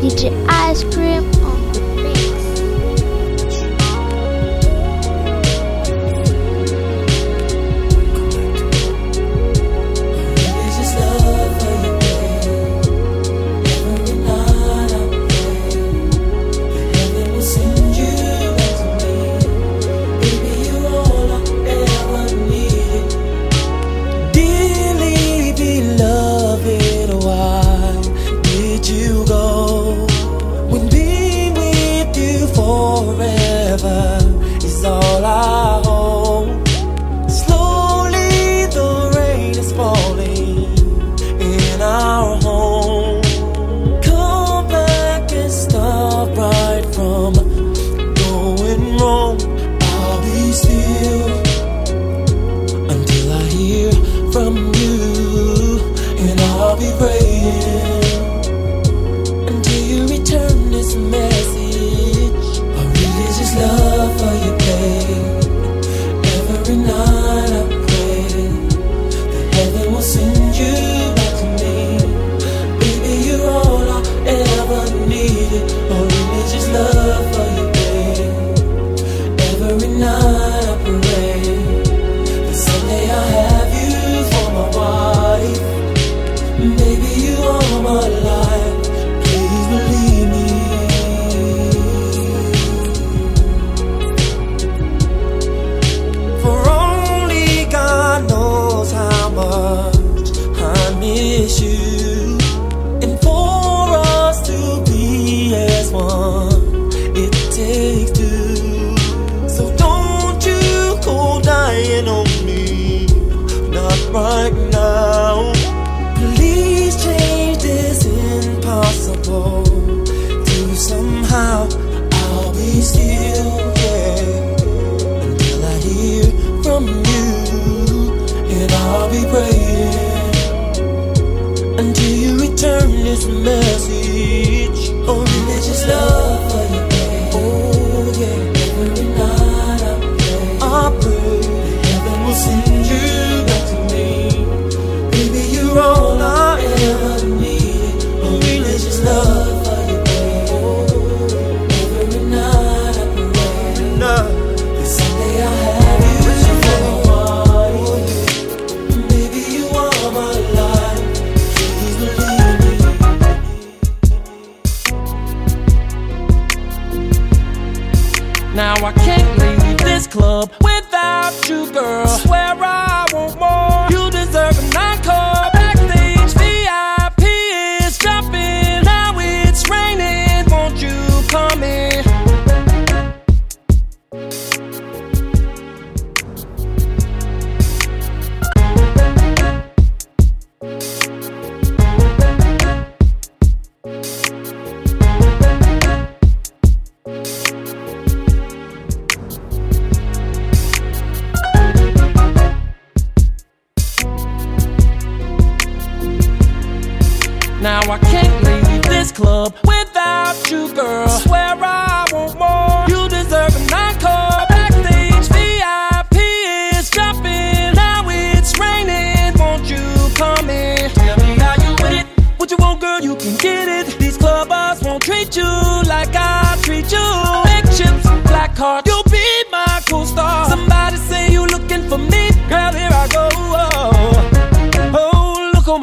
Get your ice cream.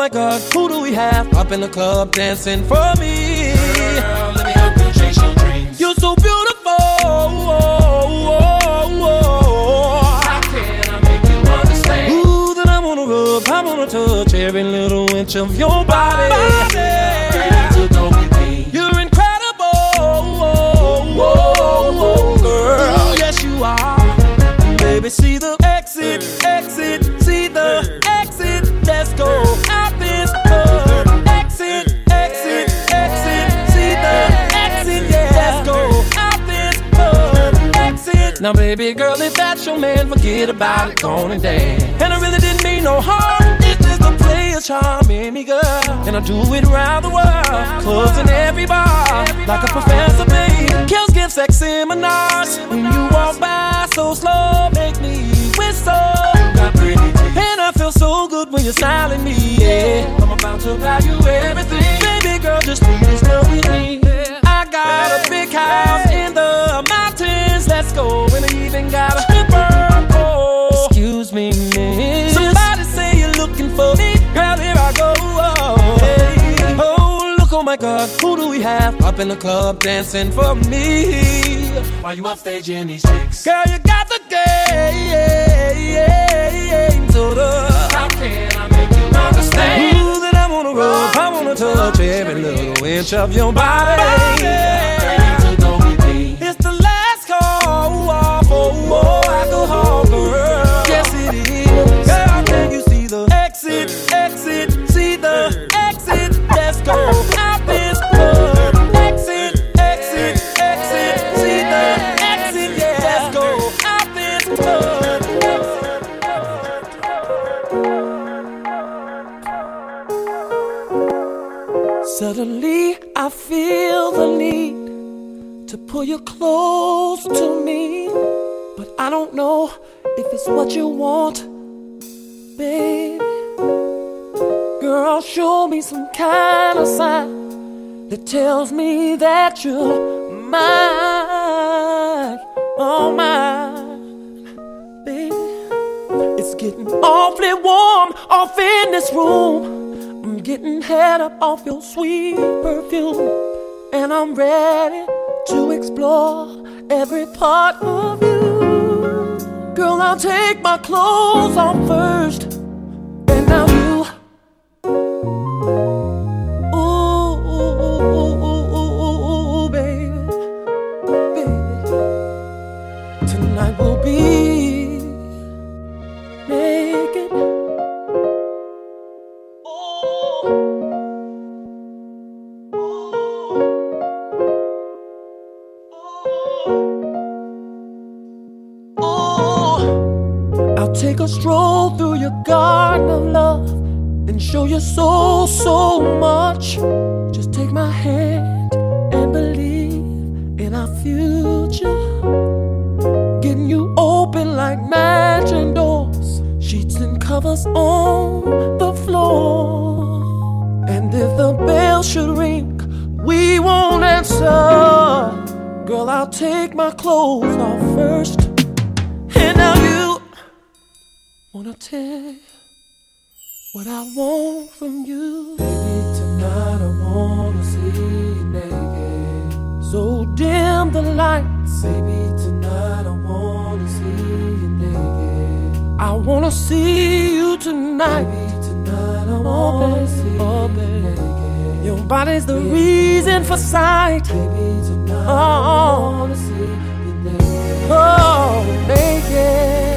my God, who do we have up in the club dancing for me? Girl, let me help you chase your dreams. You're so beautiful. Oh, oh, How can I make you understand? Ooh, that I wanna rub, I wanna touch every little inch of your body. body. Now, baby girl, if that's your man, forget about it, gone and dance. And I really didn't mean no harm. It's just a play a charm in me, girl. And I do it around the world, clubs and every bar, like a professor, babe. Kills, give sex seminars. When you walk by so slow, make me whistle. And I feel so good when you're styling me, yeah. I'm about to buy you everything. Baby girl, just please with me. I got a big house in the mountains, let's go even got a. Oh. Excuse me, miss. Somebody say you're looking for me. Girl, here I go. Oh, hey. oh look, oh my God. Who do we have up in the club dancing for me? Why you up stage in these chicks? Girl, you got the game. So the How can I make you understand? Ooh, that I wanna rub. I wanna touch every little inch of your body. Suddenly, I feel the need to pull you close to me. I don't know if it's what you want, baby. Girl, show me some kind of sign that tells me that you're mine. Oh, mine, baby. It's getting awfully warm off in this room. I'm getting head up off your sweet perfume. And I'm ready to explore every part of you. Girl, I'll take my clothes off first. Take a stroll through your garden of love and show your soul so much. Just take my hand and believe in our future. Getting you open like magic doors, sheets and covers on the floor. And if the bell should ring, we won't answer. Girl, I'll take my clothes off first. Wanna tell what I want from you. Baby, tonight I wanna see you naked. So dim the lights. Baby, tonight I wanna see you naked. I wanna see you tonight. Baby, tonight I wanna oh, see you oh, naked. Your body's the reason for sight. Baby, tonight I wanna see you naked. Oh, oh naked.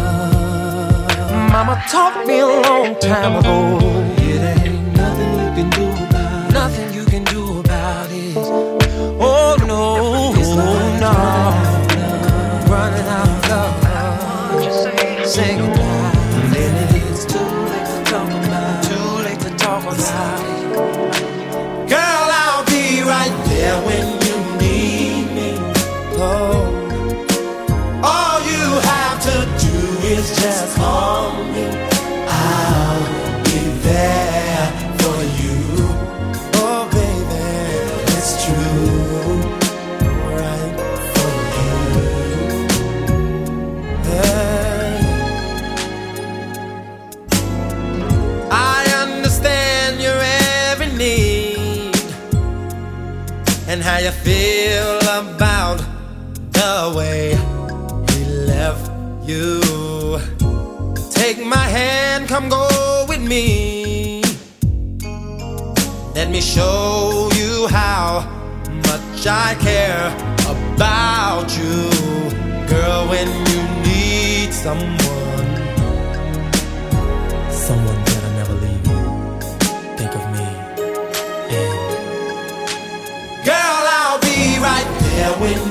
mama taught me a long time ago. It ain't nothing you can do about it. Nothing you can do about it. Oh no, it's like no. Running out of love. Say goodbye. Then it's too late to talk about. Too late to talk about it. do. Take my hand, come go with me. Let me show you how much I care about you. Girl, when you need someone, someone that'll never leave you, think of me. And girl, I'll be right there when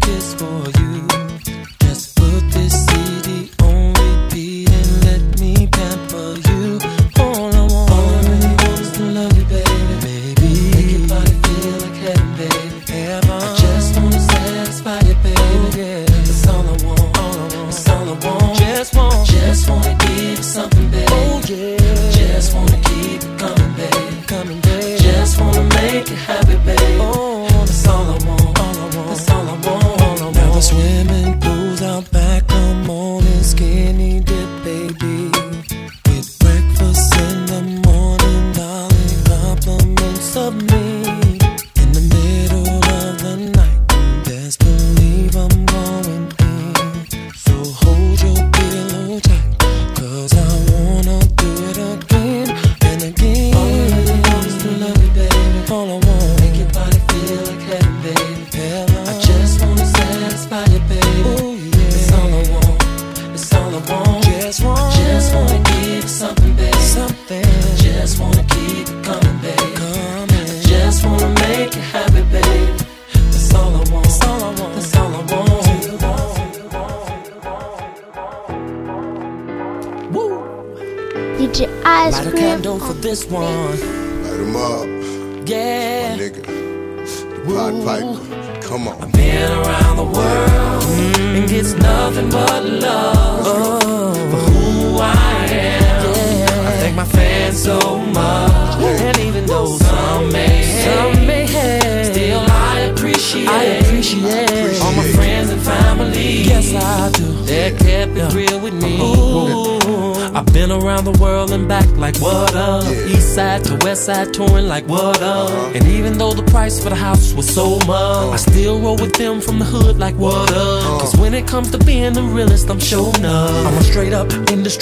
kiss for you.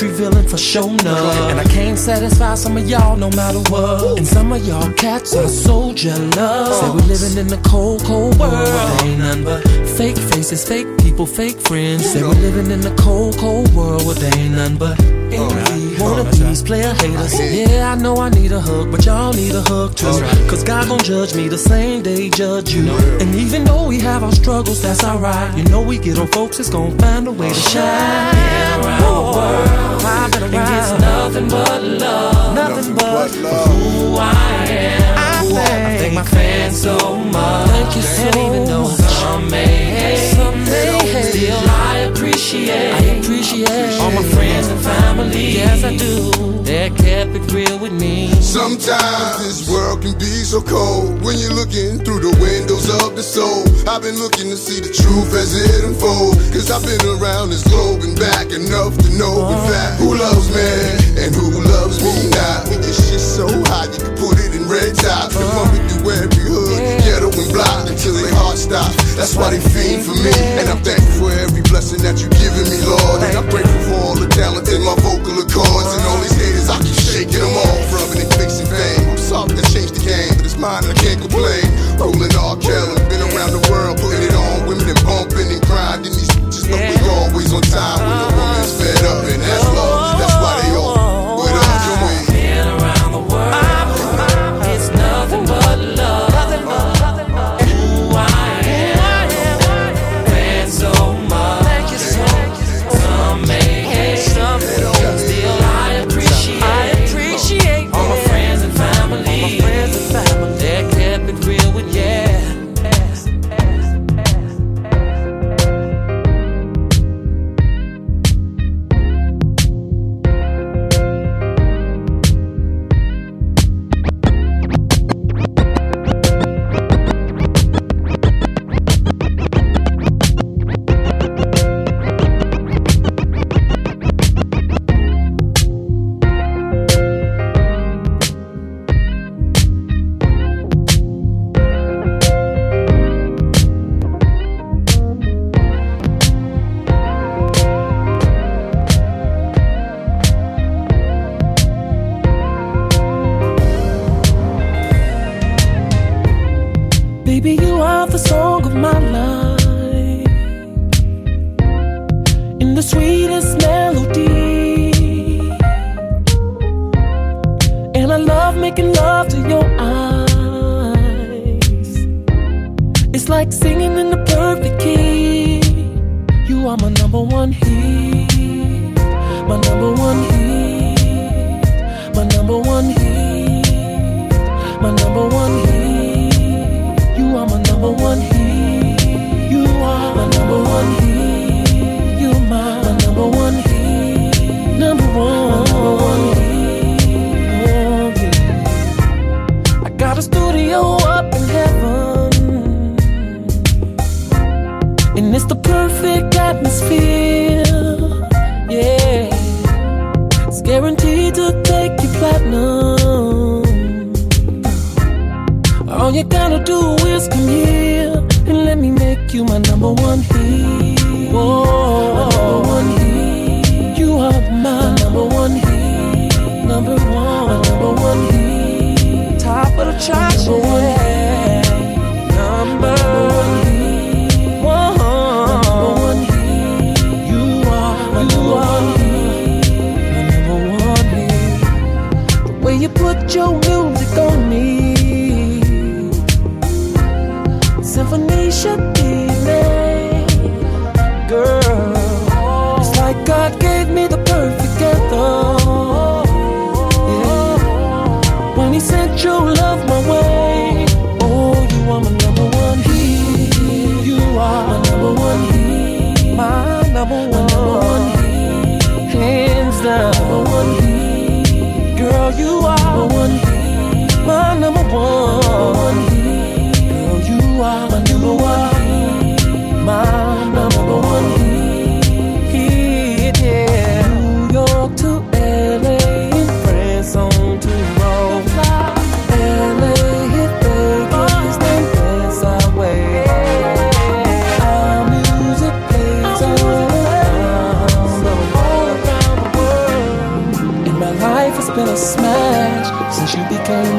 Industry villain for showing up. And I can't satisfy some of y'all no matter what. And some of y'all cats are so jealous. Say we're living in the cold, cold world. Ain't nothing but fake faces, fake people, fake friends. Say we're living in the cold, cold world. Well, they ain't nothing but envy. One of these player haters. Yeah, I know I need a hug, but y'all need a hug too. Cause God gon' judge me the same day he judge you. And even though we have our struggles, that's alright. You know we get on folks, it's gon' find a way to shine. Around the world, I've been around. And it's nothing but love, nothing but love. who I am. I thank my fans so much. Thank you so and even though some some still I appreciate. I appreciate all my friends and family. Yes, I do. They kept it real with me. Sometimes this world can be so cold when you're looking through the windows of the soul. I've been looking to see the truth as it unfolds. Cause I've been around this globe and back enough to know, in fact, who loves me and who loves me not. This shit so hot, you can put it in red tops. Come on, we do every hood, ghetto and block until they heart stops. That's why they fiend for me. And I'm thankful for every blessing that you've given me, Lord. And I'm grateful for all the talent in my vocal accords. And all these haters, I keep shaking them off, rubbing and fixing pain. I'm sorry that changed the game, but it's mine and I can't complain. Rolling R. Kelly, been around the world, putting it on. Women and bumping and grinding. These just know we always on time when the woman's fed up. And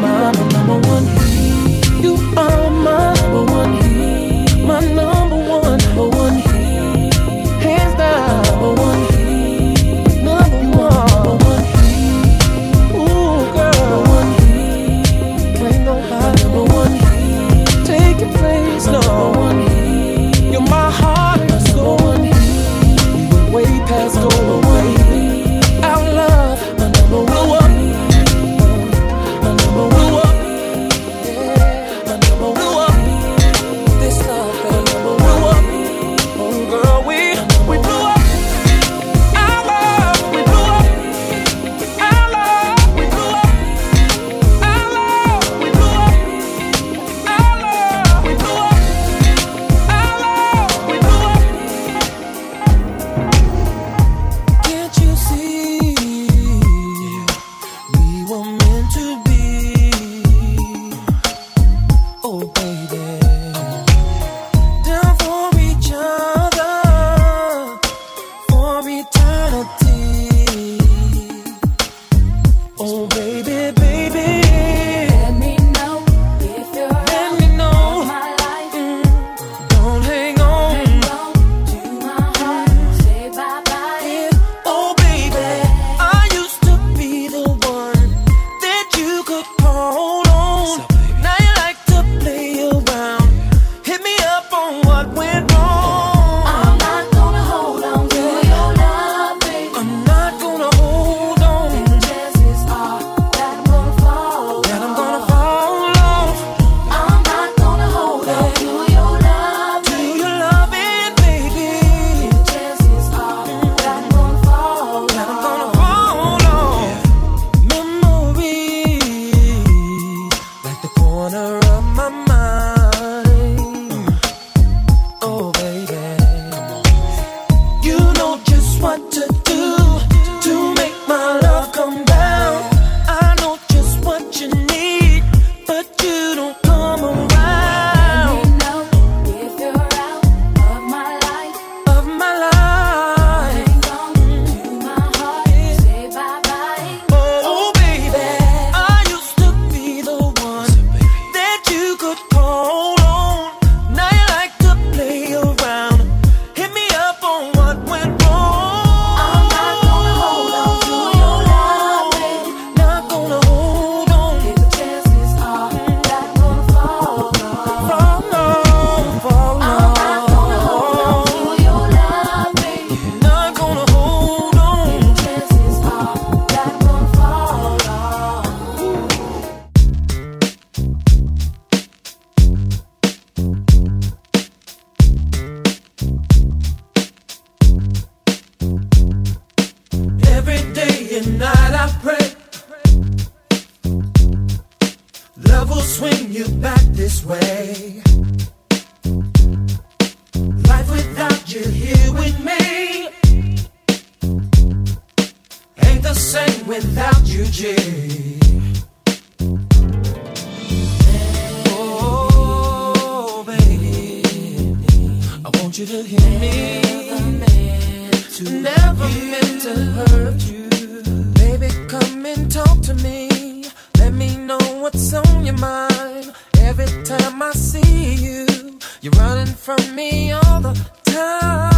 my number one you to hear me. Never meant to hurt you. Baby, come and talk to me. Let me know what's on your mind. Every time I see you, you're running from me all the time.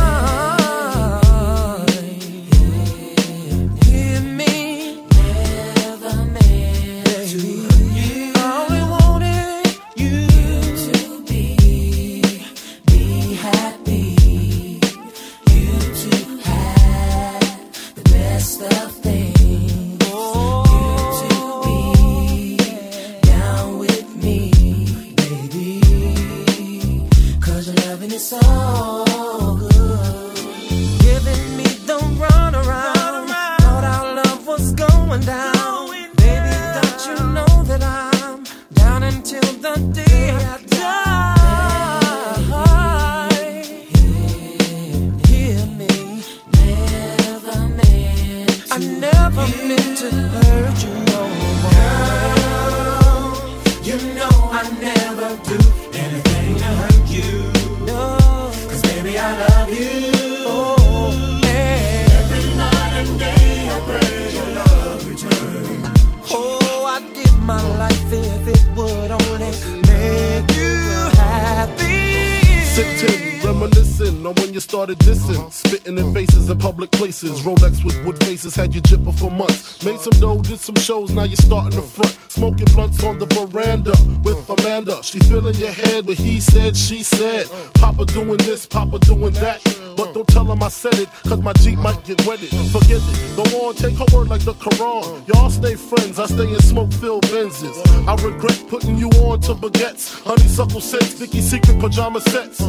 Had you jipping for months. Made some dough, did some shows, now you're starting the front. Smoking blunts on the veranda Amanda. She filling your head with he said, she said. Papa doing this, Papa doing that. But don't tell him I said it, cause my Jeep might get wetted. Forget it, go on, take her word like the Quran. Y'all stay friends, I stay in smoke filled Benzes. I regret putting you on to baguettes. Honeysuckle scents, Vicky Secret pajama sets.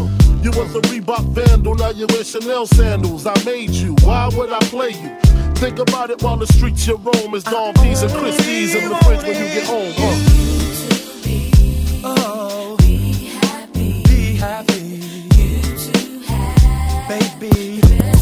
You was a Reebok vandal, now you wear Chanel sandals. I made you, why would I play you? Think about it while the streets you roam is Don P's and Christie's in the fridge when you get home, huh? Oh, be happy. Be happy. You to have, baby.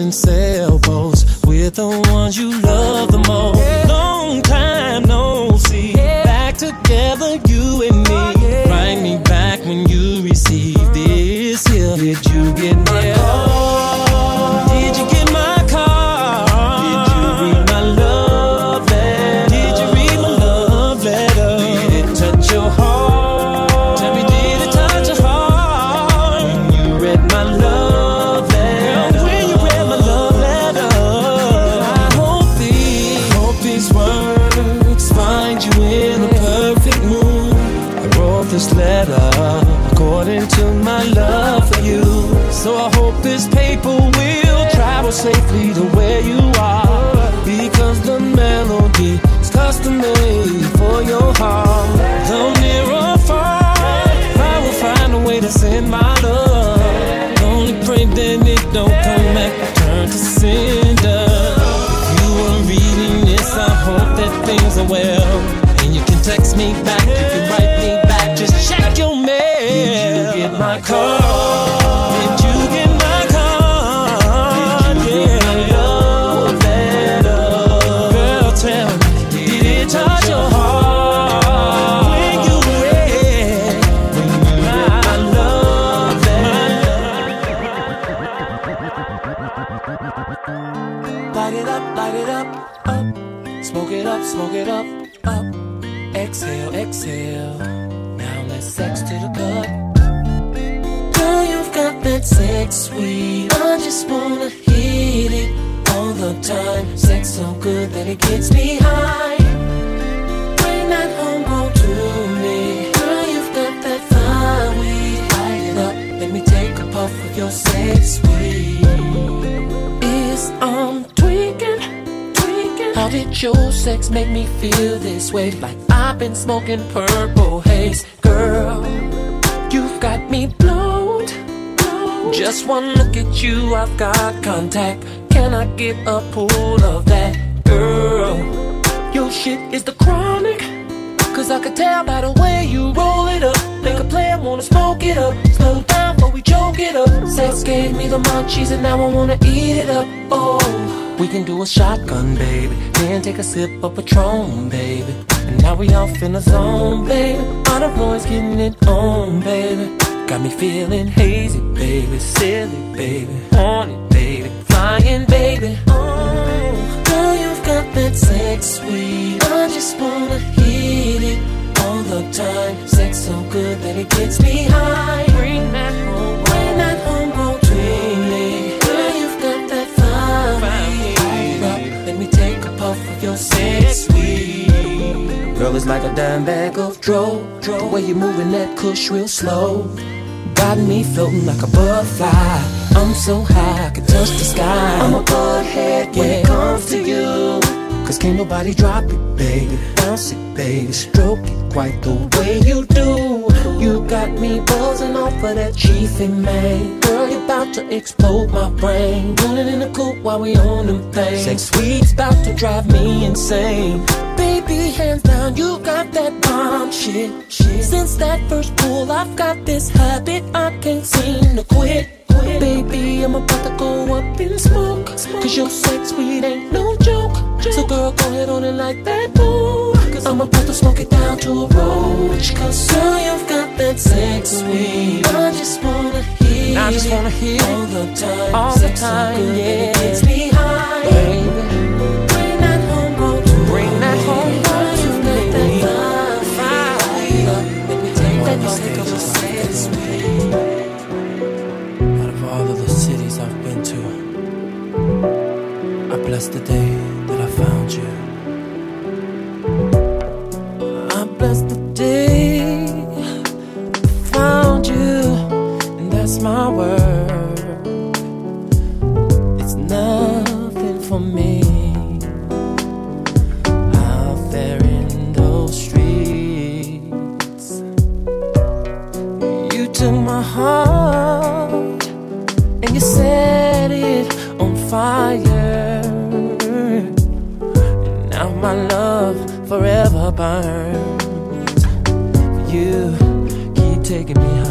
Vacation sailboats with the ones you love the most. Long time no see, back together, you and me. Write me back when you receive this here. Did you get my safely to where you are. Because the melody is custom made for your heart. Though near or far, I will find a way to send my love. Only pray that it don't come back, turn to cinder. If you are reading this, I hope that things are well. And you can text me back, sex make me feel this way? Like I've been smoking purple haze, girl. You've got me blown. Just one look at you, I've got contact. Can I get a pull of that, girl? Your shit is the chronic. Cause I could tell by the way you roll it up. Make a player wanna smoke it up. Slow down before we choke it up. Sex gave me the munchies and now I wanna eat it up. Oh, we can do a shotgun, baby. Then take a sip of Patron, baby. And now we off in the zone, baby. All the boys getting it on, baby. Got me feeling hazy, baby. Silly, baby. Horny, baby. Flying, baby. Oh, girl, you've got that sex weed. I just wanna hit it all the time. Sex so good that it gets me high. Like a dime bag of dro. The way you moving that kush real slow. Got me floating like a butterfly. I'm so high, I can touch the sky. I'm a butthead when it comes to you. Cause can't nobody drop it, baby. Bounce it, baby. Stroke it quite the way you do. Me buzzing off of that chiefy man. Girl, you about to explode my brain. Running in the coupe while we on them things. Sex weed's about to drive me insane. Baby, hands down, you got that bomb shit. shit. Since that first pull, I've got this habit I can't seem to quit. quit. Baby, I'm about to go up in smoke. Cause your sex weed ain't no joke. So girl, go ahead on it like that, boo. Cause I'm about to put the smoke it down to a roach. Cause girl, you've got that sex weed. I just wanna hear I just wanna hear all the time. all the Sex so time, good, yeah. It gets me high. Baby, Bring that home, bro. to Bring that me. home, bro, you've got that me. fire. Let me take that take of your sex weed. Out of all of the cities I've been to, I bless the day that I found you. Day found you, and that's my word. It's nothing for me out there in those streets. You took my heart and you set it on fire. Now my love forever burns. You keep taking me higher.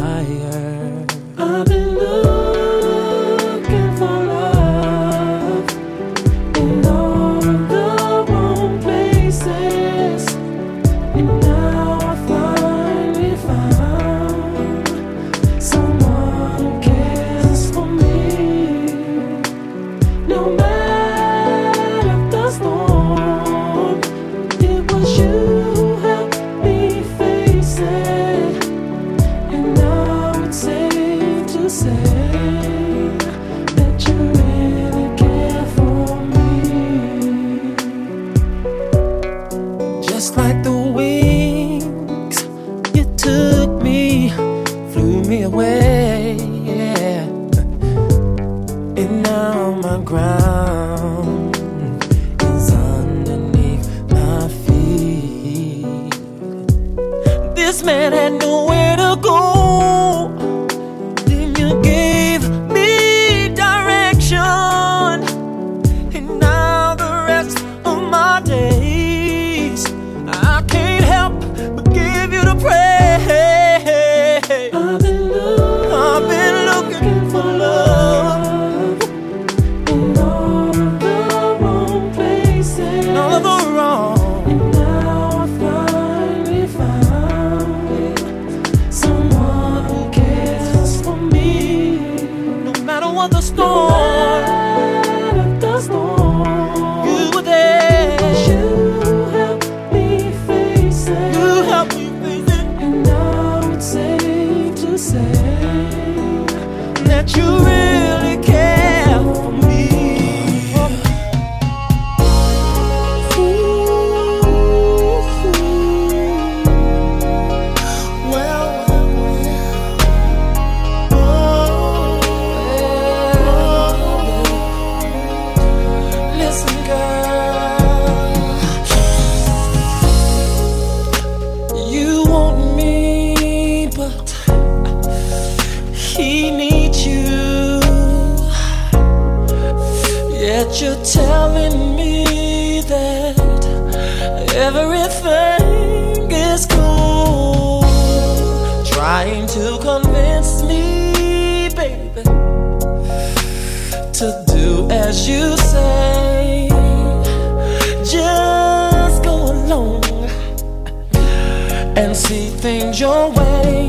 Things your way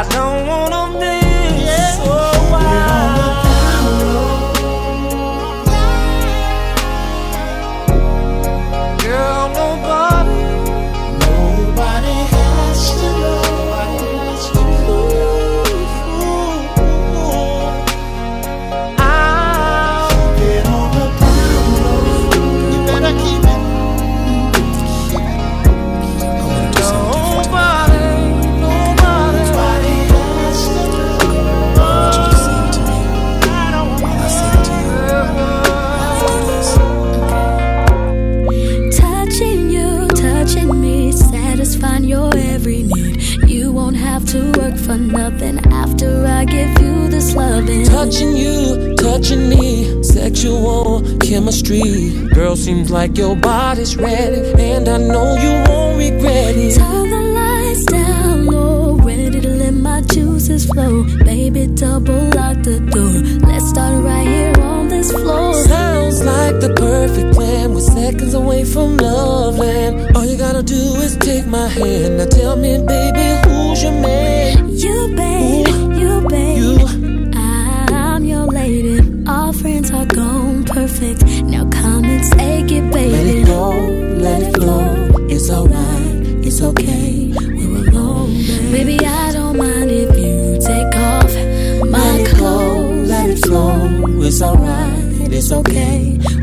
I don't wanna touching me, sexual chemistry. Girl, seems like your body's ready, and I know you won't regret it. Turn the lights down low, ready to let my juices flow. Baby, double lock the door. Let's start right here on this floor. Sounds like the perfect plan. We're seconds away from love land. All you gotta do is take my hand. Now tell me, baby, who's your man? You, babe, Ooh. you, babe. You friends are gone perfect. Now come and take it, baby. Let it go, let it flow. It's alright, it's okay. We're alone, baby. baby. I don't mind if you take off my let clothes. Go, let it flow. It's alright, it's okay.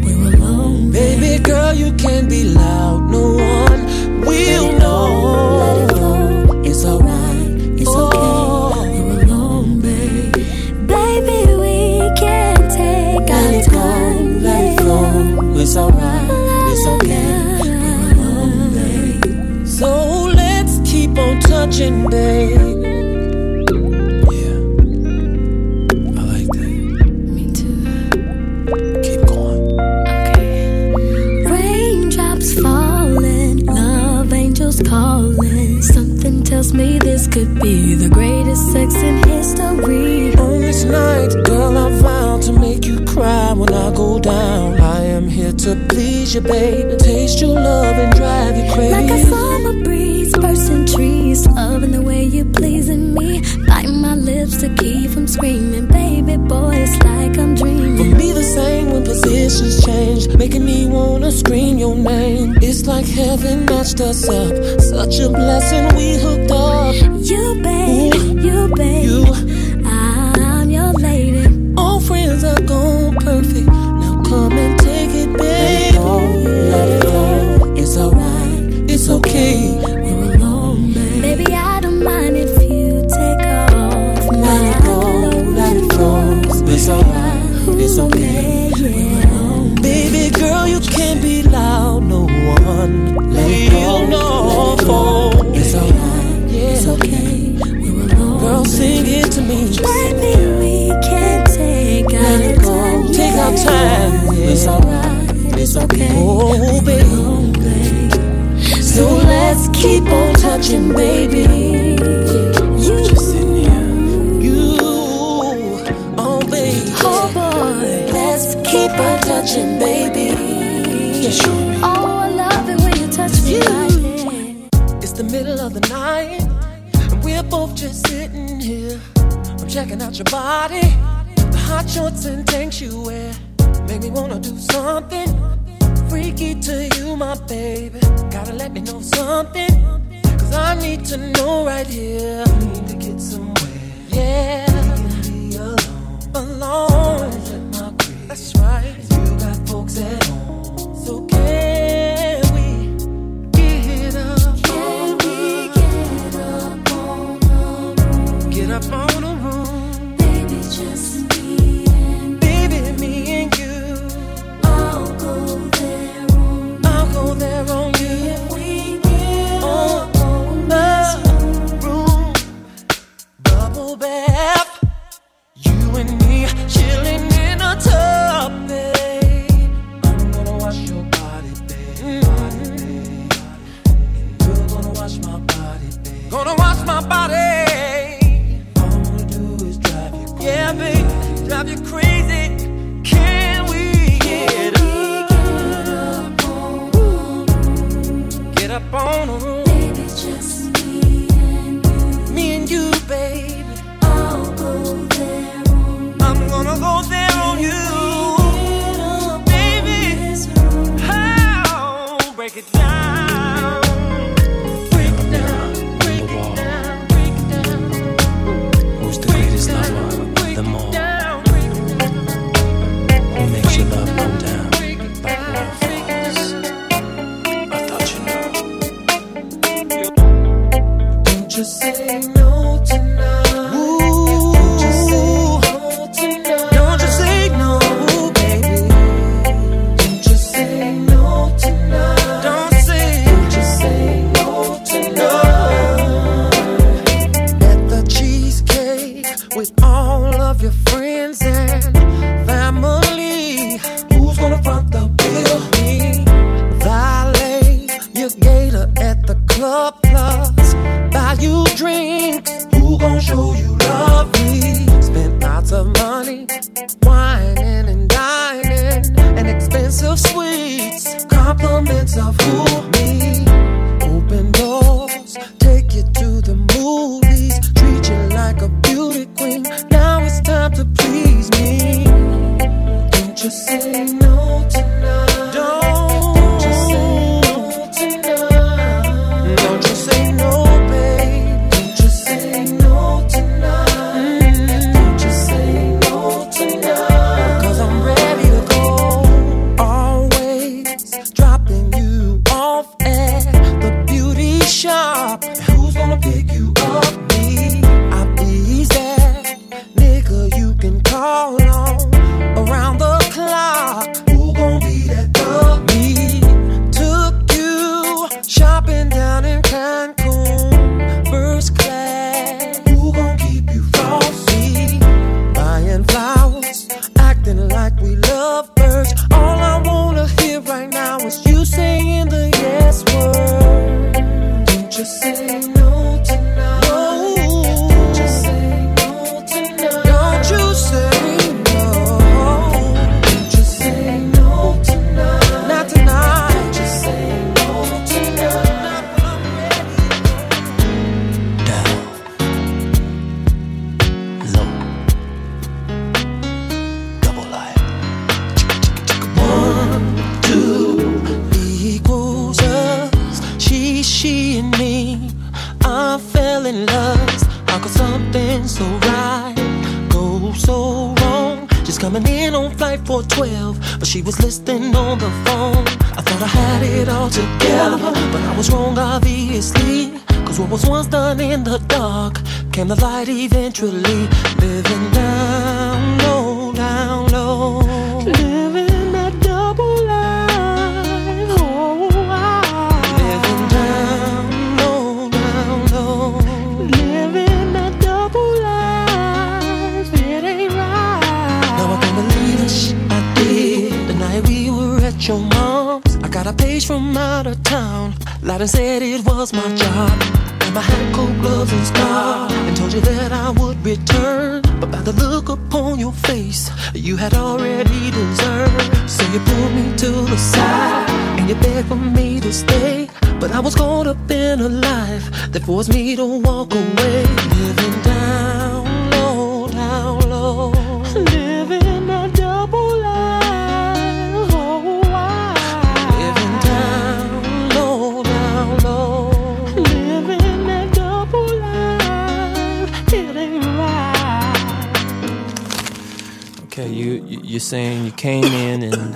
you're saying you came in and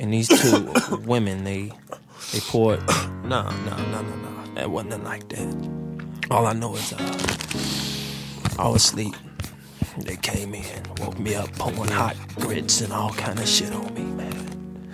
and these two women they they poured. No, no, no, no, no. That wasn't like that. All I know is uh, I was asleep. They came in, woke me up, pouring hot grits and all kind of shit on me, man.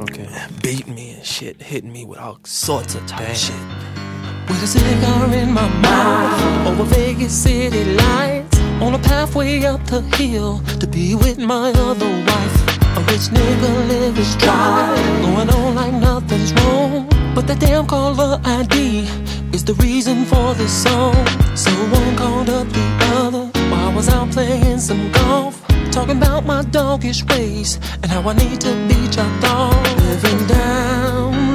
Okay. Beat me and shit, hitting me with all sorts of type Damn. shit. With a cigar in my mouth over Vegas city lights on a pathway up the hill to be with my other wife. A rich nigga lives. his going on like nothing's wrong. But that damn caller ID is the reason for this song. So one called up the other while I was out playing some golf. Talking about my doggish ways and how I need to be chopped off. Living down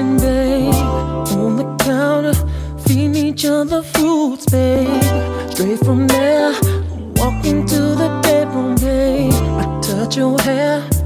kitchen, babe. On the counter, feeding each other fruits, babe. Straight from there, walk into the bedroom, babe. I touch your hair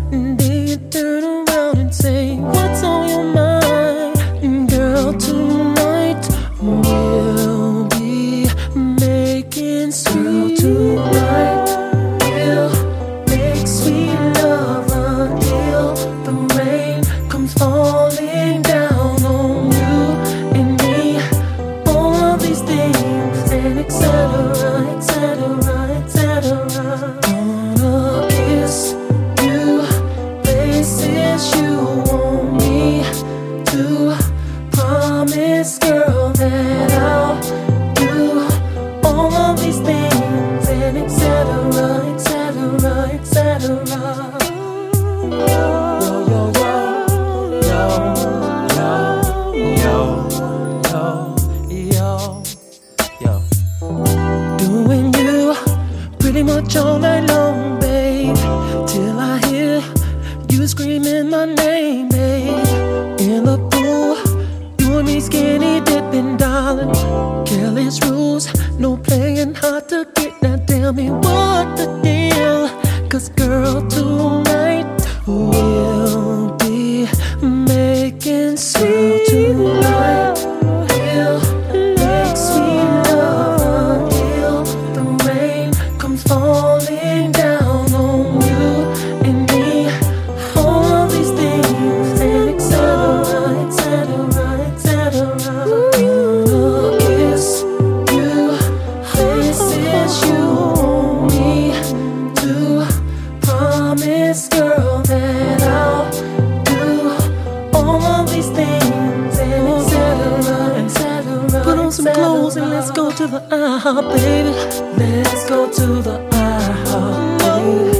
house let's go to the IHOP, baby. Let's go to the IHOP, baby.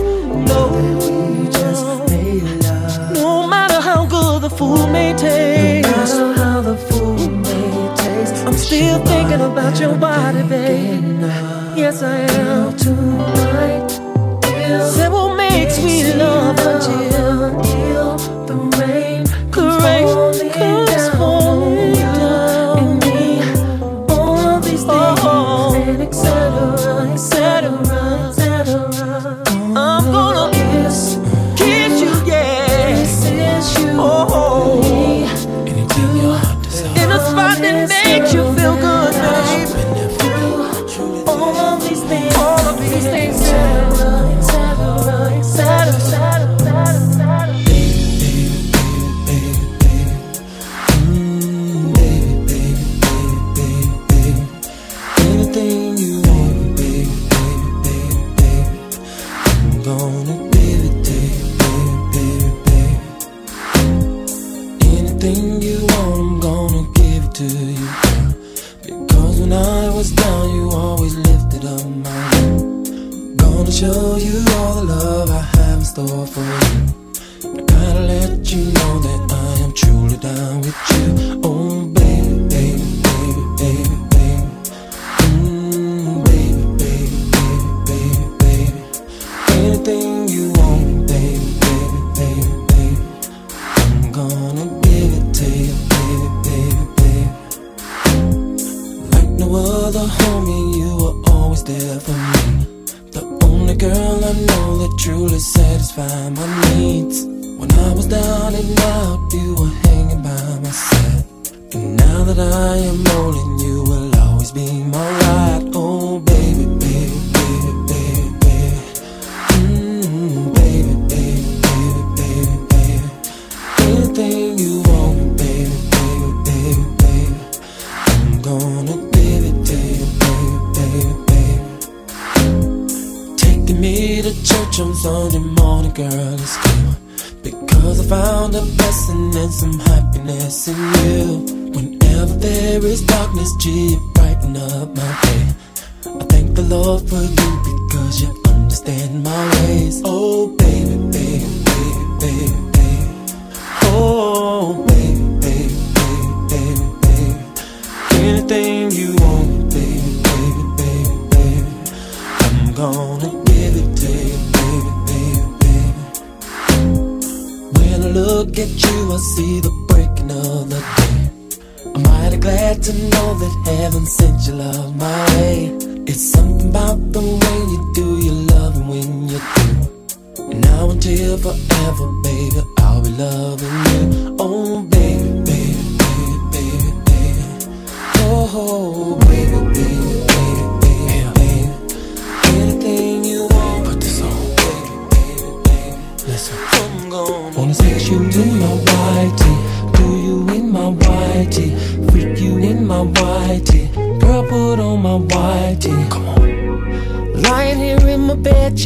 No, we just made love. No matter how good the food may taste, no matter how the food may taste, I'm still thinking about your body, baby. Yes, I am. Tonight, say we'll make sweet love until.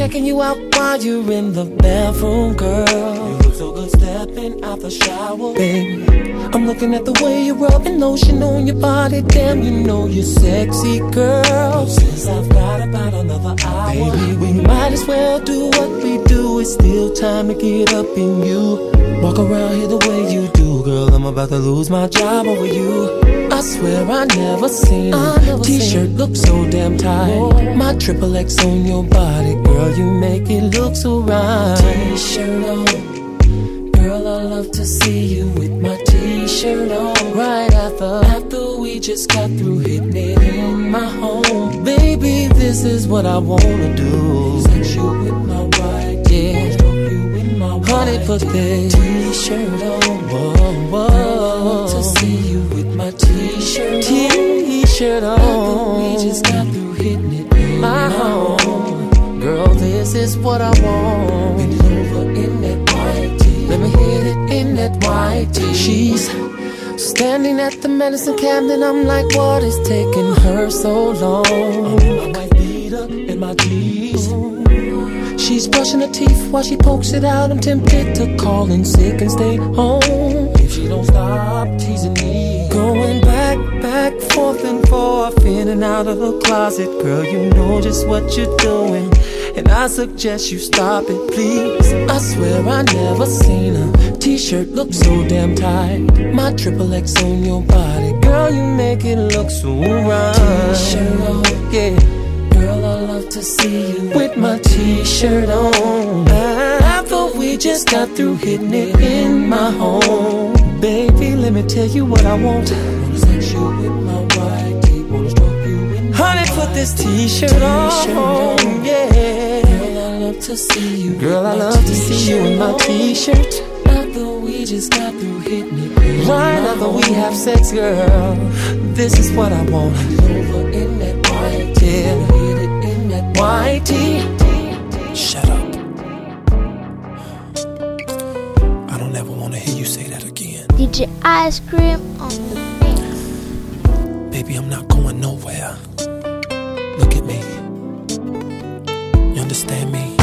Checking you out while you're in the bathroom, girl. You look so good stepping out the shower, baby. I'm looking at the way you're rubbing lotion on your body. Damn, you know you're sexy, girl. Since I've got about another hour, baby, we might as well do what we do. It's still time to get up in you. Walk around here the way you do, girl. I'm about to lose my job over you. I swear I never seen a t-shirt look so damn tight. My triple X on your body, girl, you make it look so right. T-shirt on, girl, I love to see you with my t-shirt on. Right after, after we just got through hitting it in my home, baby, this is what I wanna do. Sex you with my white, yeah. Stroke you with my honey, put that t-shirt on. Whoa, whoa. I love to see my t-shirt T-shirt on. We just got through hitting it in my home. Girl, this is what I want. Bend over in that white tee. Let me hit it in that white tee. She's standing at the medicine cabinet. I'm like, what is taking her so long? I might beat her in my jeans. She's brushing her teeth while she pokes it out. I'm tempted to call in sick and stay home. If she don't stop teasing me, going back, back, forth and forth, in and out of the closet, girl, you know just what you're doing. And I suggest you stop it, please. I swear I never seen a t-shirt look so damn tight. My triple X on your body, girl, you make it look so right. T-shirt on, yeah. Girl, I love to see you with my t-shirt on. I thought we just got through hitting it in my home. Baby, let me tell you what I want. Honey, put this t-shirt on, yeah. Girl, I love to see you. Girl, I love to see you in my t-shirt. After we just got through hitting it. Right after we have sex, girl. This is what I want. Over in that. Yeah. Hit it in that. Shut up. DJ Ice Cream on the mix. Baby, I'm not going nowhere. Look at me. You understand me?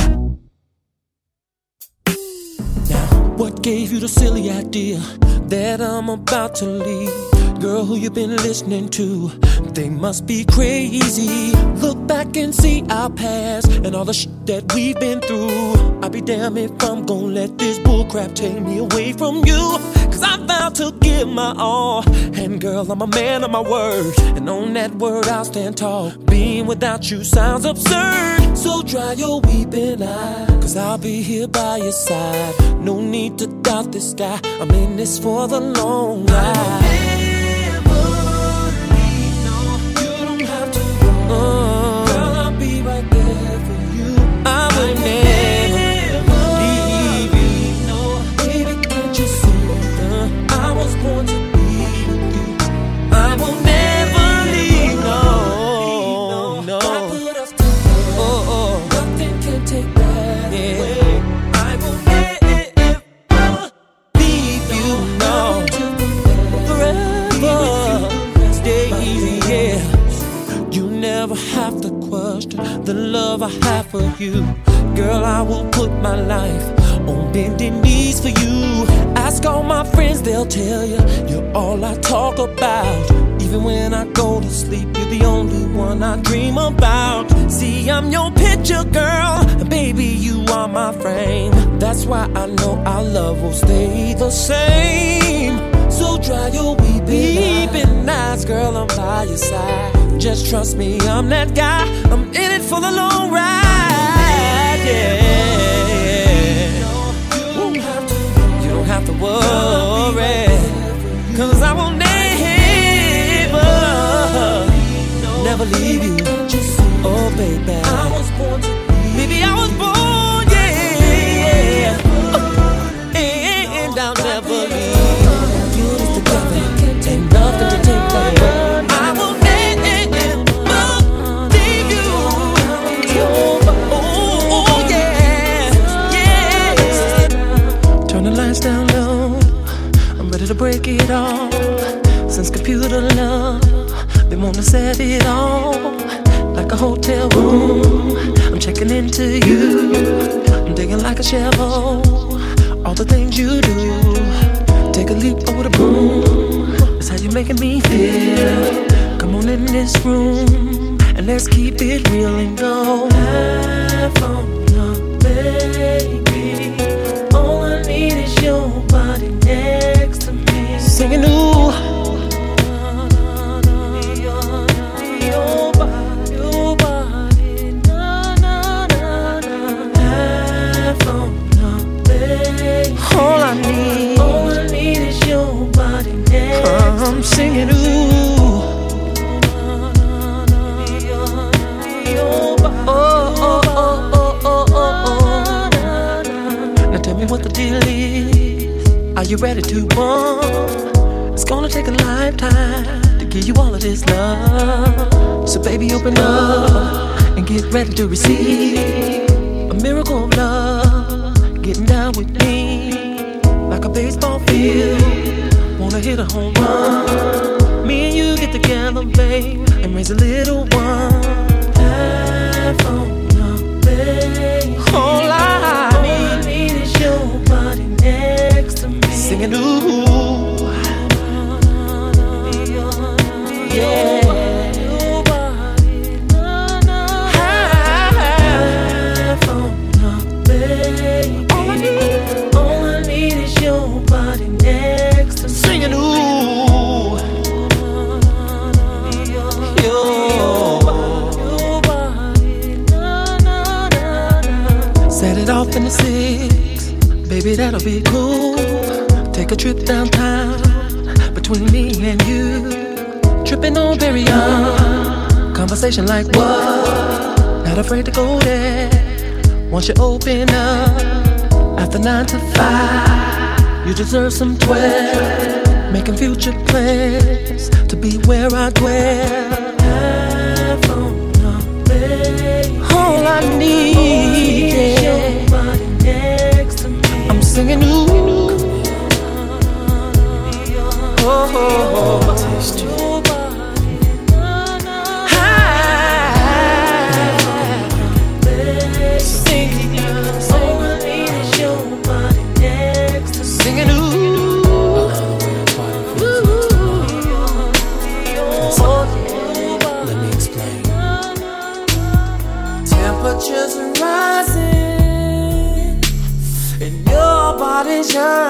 Now, what gave you the silly idea that I'm about to leave? Girl, who you been listening to? They must be crazy. Look back and see our past and all the shit that we've been through. I'll be damned if I'm gonna let this bullcrap take me away from you. Cause I vowed to give my all. And girl, I'm a man of my word. And on that word, I'll stand tall. Being without you sounds absurd. So dry your weeping eye. Cause I'll be here by your side. No need to doubt this guy. I'm in this for the long ride. You. Forever. Stay easy, yeah. You never have to question the love I have for you. Girl, I will put my life on bending knees for you. Ask all my friends, they'll tell you you're all I talk about. Even when I go to sleep, you're the only one I dream about. See, I'm your picture, girl, baby, you are my frame. That's why I know our love will stay the same. So dry your weeping eyes, girl, I'm by your side. Just trust me, I'm that guy. I'm in it for the long ride. Yeah. You don't have to worry. Cause I will leave you. Oh, baby. I was born to Baby, I was born, yeah. And I'll never leave. Put us together. Ain't nothing to take away. I will never leave you. Oh, oh, yeah. Yeah. Turn the lights down low. I'm ready to break it all. Since computer love, wanna set it all like a hotel room. I'm checking into you. I'm digging like a shovel. All the things you do. Take a leap over the broom. That's how you're making me feel. Come on in this room and let's keep it real and go. Have on baby. All I need is your body next to me. Singing I'm singing ooh. Oh, oh, oh, oh, oh, oh. Now tell me what the deal is. Are you ready to bond? It's gonna take a lifetime to give you all of this love. So baby, open up and get ready to receive hit a home run? Me and you get together, babe, and raise a little one. Have on cool. Take a trip downtown between me and you. Tripping on very young, conversation like what? Not afraid to go there. Once you open up, after nine to five, you deserve some twelve. Making future plans to be where I dwell. All I need singing ooh. Oh, oh, oh. Body's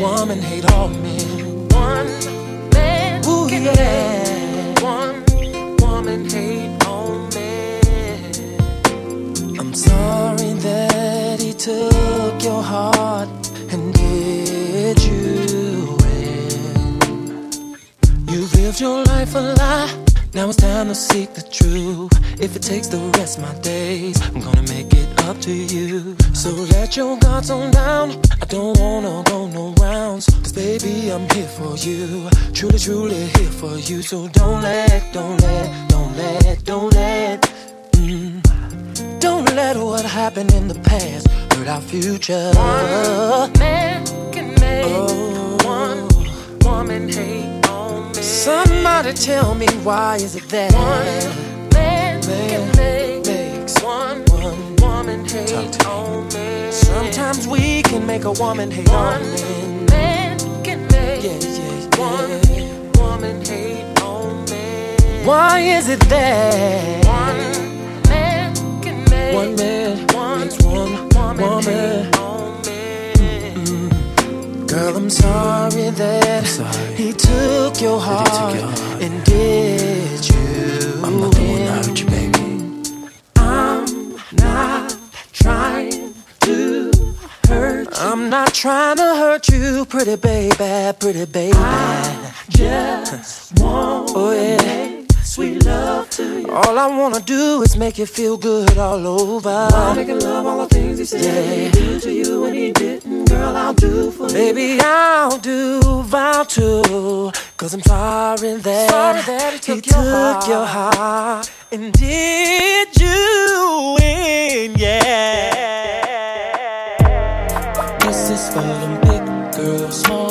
woman hate all men. One man Ooh, can yeah. make one woman hate on me. I'm sorry that he took your heart and did you in. You've lived your life a lie. Now it's time to seek the truth. If it takes the rest of my days, I'm gonna make it up to you. So let your guards on down. I don't wanna go no rounds. Cause baby, I'm here for you. Truly, truly here for you. So don't let, don't let, don't let, don't let. Mm. Don't let what happened in the past hurt our future. One man can make one woman hate on me. Somebody tell me why is it that one man, can make makes one, one woman hate on me. Sometimes we can make a woman hate on me. Man can make yeah, yeah, yeah. one woman hate on me. Why is it that one man can make one man one makes one woman, hate on me? Mm-hmm. Girl, I'm sorry that he took your heart, your heart. and did you. I'm not the one that hurt you, baby. I'm not trying to hurt you. I'm not trying to hurt you, pretty baby, pretty baby. I just want oh, yeah. Sweet love to you. All I wanna do is make you feel good all over. While making love, all the things he said yeah. he do to you when he didn't, girl, I'll do for Baby, you. Baby, I'll do vow to. Cause I'm sorry that, sorry that he took, he your, took heart. your heart and did you in, yeah. This is for them big girls, small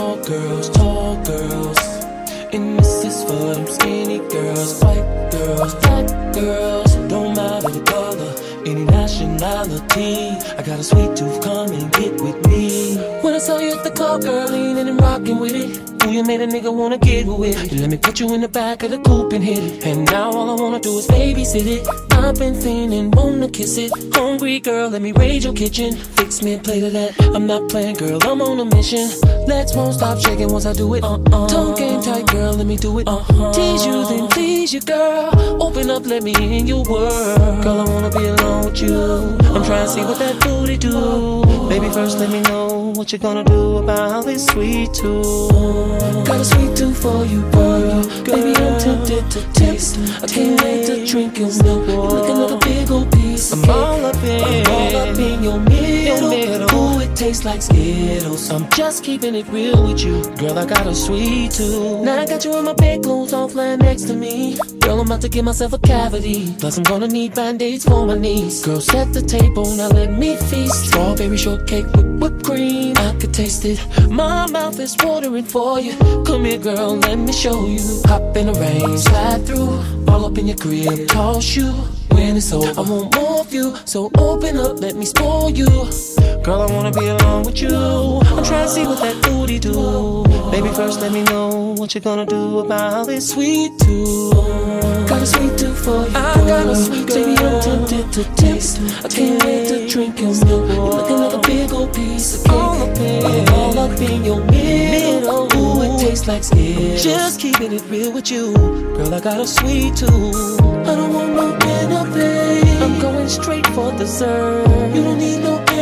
girls, white girls, black girls. Don't matter the color, any nationality. I got a sweet tooth, come and get with me. When I saw you at the girl, leaning and rocking with it. Ooh, you made a nigga wanna get with it. Let me put you in the back of the coupe and hit it. And now all I wanna do is babysit it. I've been feeling, wanna kiss it. Hungry girl, let me raid your kitchen. Fix me a plate of that. I'm not playing, girl, I'm on a mission. Let's won't stop shaking once I do it. Uh-uh. Tongue game tight, girl, let me do it. Uh-huh. Tease you, then please you, girl. Open up, let me in your world. Girl, I wanna be alone with you. I'm trying to see what that booty do. Baby, first let me know what you're gonna do about this sweet tooth. Got a sweet tooth for you, girl. Baby, I'm tempted to taste. I can't wait to drink your milk. You're looking like a big old piece. I'm all up in, I'm all up in your middle. Tastes like Skittles. I'm just keeping it real with you, girl. I got a sweet tooth. Now I got you in my bedclothes, all flying next to me. Girl, I'm about to give myself a cavity. Plus, I'm gonna need band-aids for my knees. Girl, set the table, now let me feast. Strawberry shortcake with whipped cream. I could taste it. My mouth is watering for you. Come here, girl, let me show you. Hop in the rain, slide through, all up in your crib. Toss you when it's over. I want more of you, so open up, let me spoil you. Girl, I wanna be alone with you. I'm trying to see what that booty do. Baby, first let me know what you're gonna do about this sweet tooth. Got a sweet tooth for you. I got a sweet tooth. Baby, I'm tempted to taste. I can't wait to drink your milk. You're looking like a big old piece of cake. All up in, all up in your middle. Ooh, like Skittles. Just keeping it real with you. Girl, I got a sweet tooth. I don't want no babe. I'm going straight for dessert. You don't need no babe.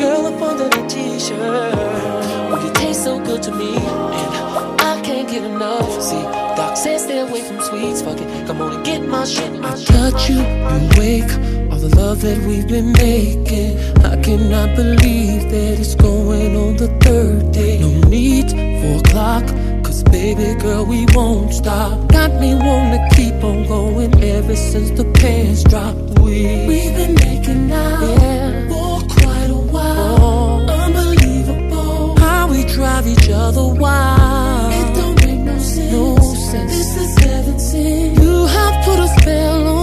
Girl, up under the t-shirt. Oh, you taste so good to me. And I can't get enough. See, Doc says stay away from sweets. Fuck it, come on and get my shit. I touch you, you wake. All the love that we've been making. I cannot believe that it's going on the third day. No need for a clock. Cause baby girl, we won't stop. Got me wanna keep on going ever since the pants dropped. We, we've been making out yeah. for quite a while. Oh. Unbelievable how we drive each other wild. It don't make no sense. No sense. This is heaven sent. You have put a spell on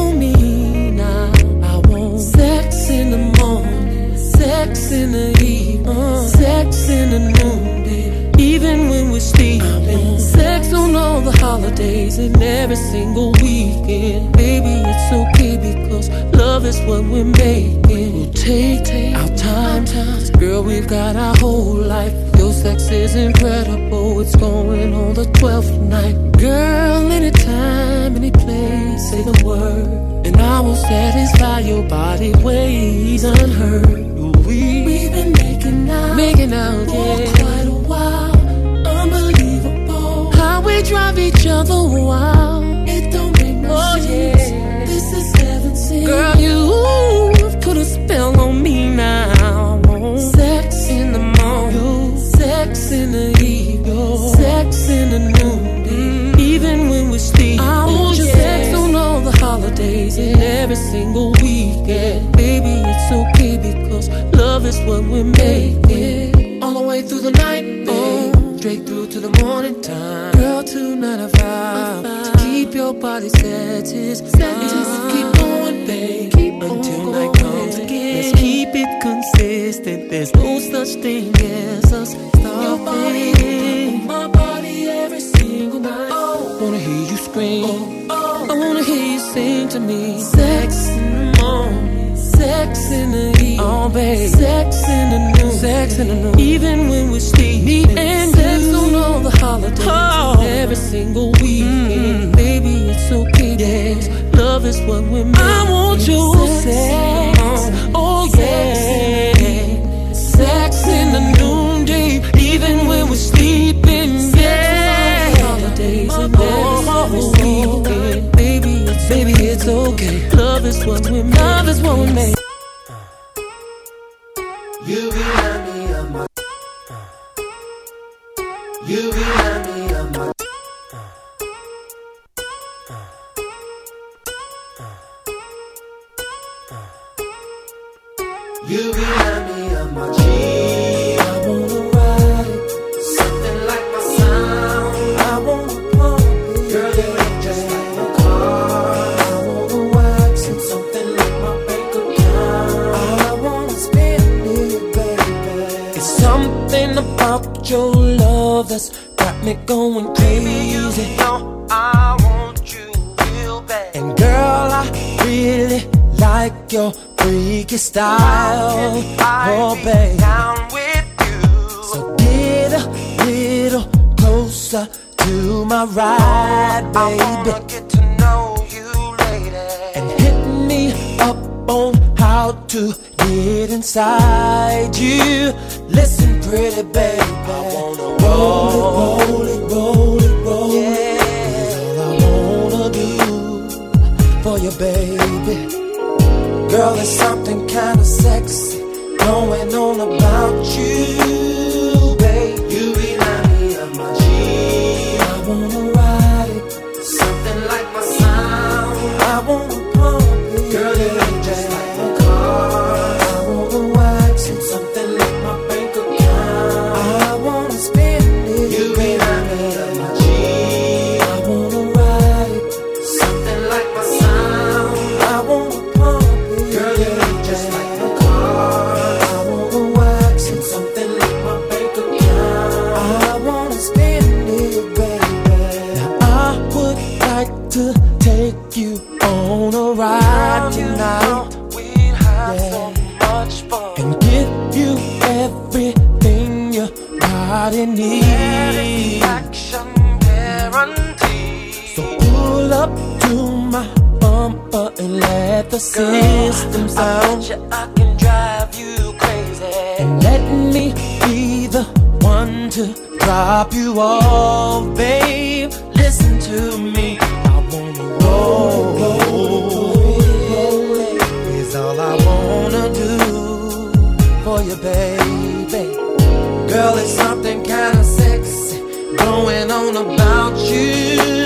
holidays and every single weekend. Baby, it's okay because love is what we're making. We'll take, take our time, time. Girl, we've got our whole life. Your sex is incredible. It's going on the 12th night. Girl, anytime, any place, say the word. And I will satisfy your body ways unheard. We, we've been making out, making out, yeah. Drive each other wild. It don't make no oh, sense. Yeah. This is heaven sent. Girl, you put a spell on me now. Sex in the morning, sex in the evening, sex in the noonday, mm. even when we're sleeping. I want your sex on all the holidays and every single weekend. Baby, it's okay because love is what we're making. All the way through the night, oh, straight through to the morning time. I vibe to keep your body satisfied. Keep going, babe, until night comes again. Let's keep it consistent. There's no such thing as us stopping. My body every single night. Oh, wanna hear you scream. Oh, oh. I wanna hear you sing to me. Sex in the morning, sex in the evening. Oh, babe, sex in the noon, sex in the noon. Even when we're sleeping, me and holidays, oh. every single weekend. Mm-hmm. Baby, it's okay. Yes, love is what we're. I want your sex. Oh, oh yeah, sex in the noonday, even when we're sleeping. Yeah, holidays and every single weekend. Baby, it's, baby, it's okay. Love is what we make. Love is what we make. About your love that's got me going crazy. know I want you real bad. And girl, I really like your freaky style. Oh, babe. Down with you. So get a little closer to my ride, baby. get to know you, lady. And hit me up on how to get inside you. Listen, pretty baby. I wanna roll it, roll it, roll it, roll it. Yeah, all I wanna do for you, baby. Girl, there's something kinda sexy going on about you, systems out. I can drive you crazy. And let me be the one to drop you off, babe. Listen to me. I wanna roll. roll is all I wanna do for you, baby. Girl, it's something kinda sexy going on about you.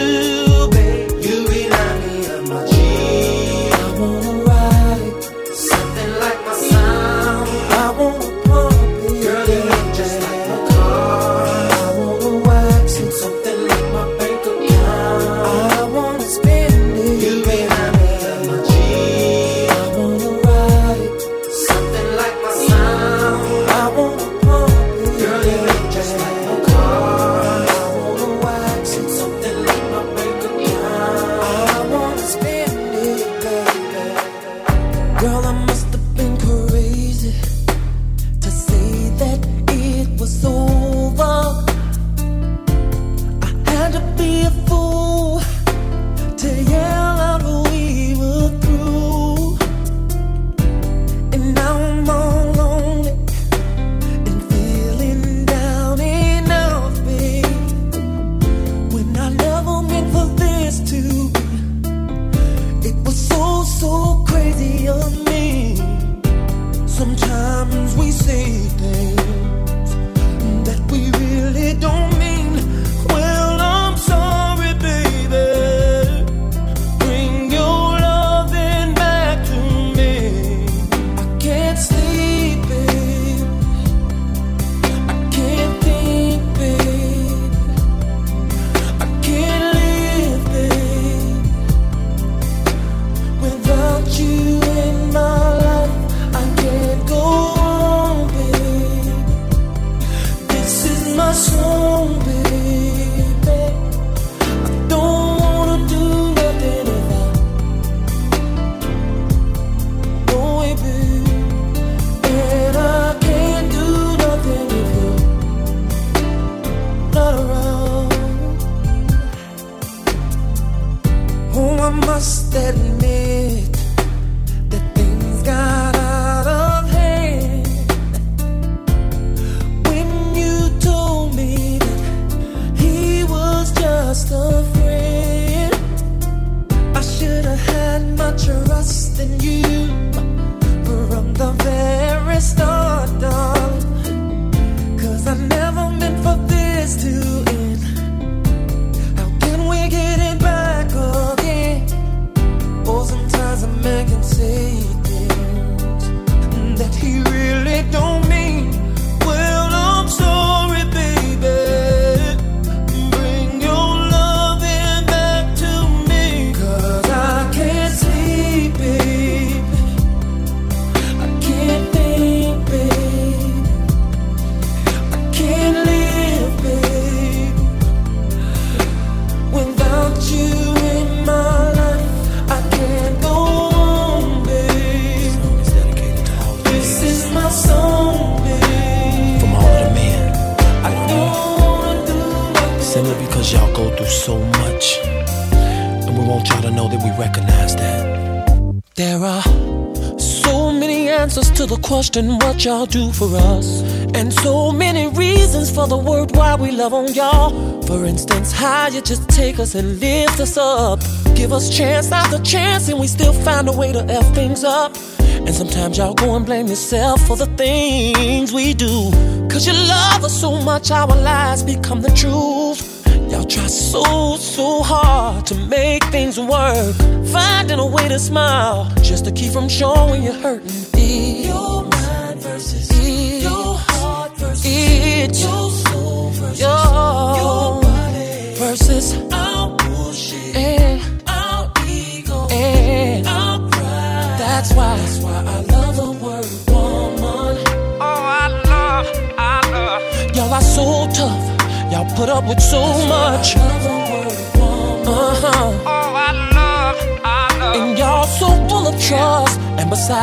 question what y'all do for us. And so many reasons for the word why we love on y'all. For instance, how you just take us and lift us up. Give us chance after chance, and we still find a way to F things up. And sometimes y'all go and blame yourself for the things we do. Cause you love us so much, our lies become the truth. Y'all try so, so hard to make things work. Finding a way to smile just to keep from showing you're hurting.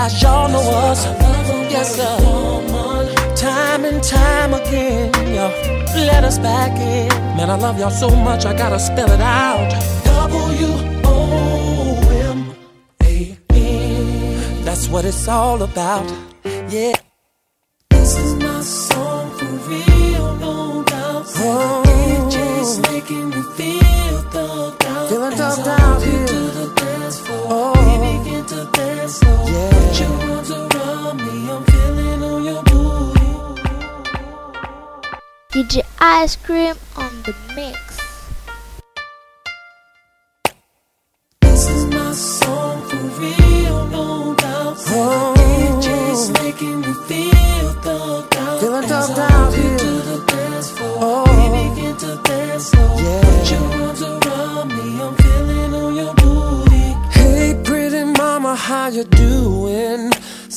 guys, y'all know us. Yes, sir. Time and time again, y'all let us back in. Man, I love y'all so much, I gotta spell it out. W O M A N. That's what it's all about. Yeah. Ice Cream on the mix. This is my song for real, no doubt. Oh. DJ's making me feel thugged out. Feeling thugged out here. To the dance floor. Oh. We begin to dance slow. Yeah. Put your arms around me. I'm feeling on your booty. Hey, pretty mama, how you doing?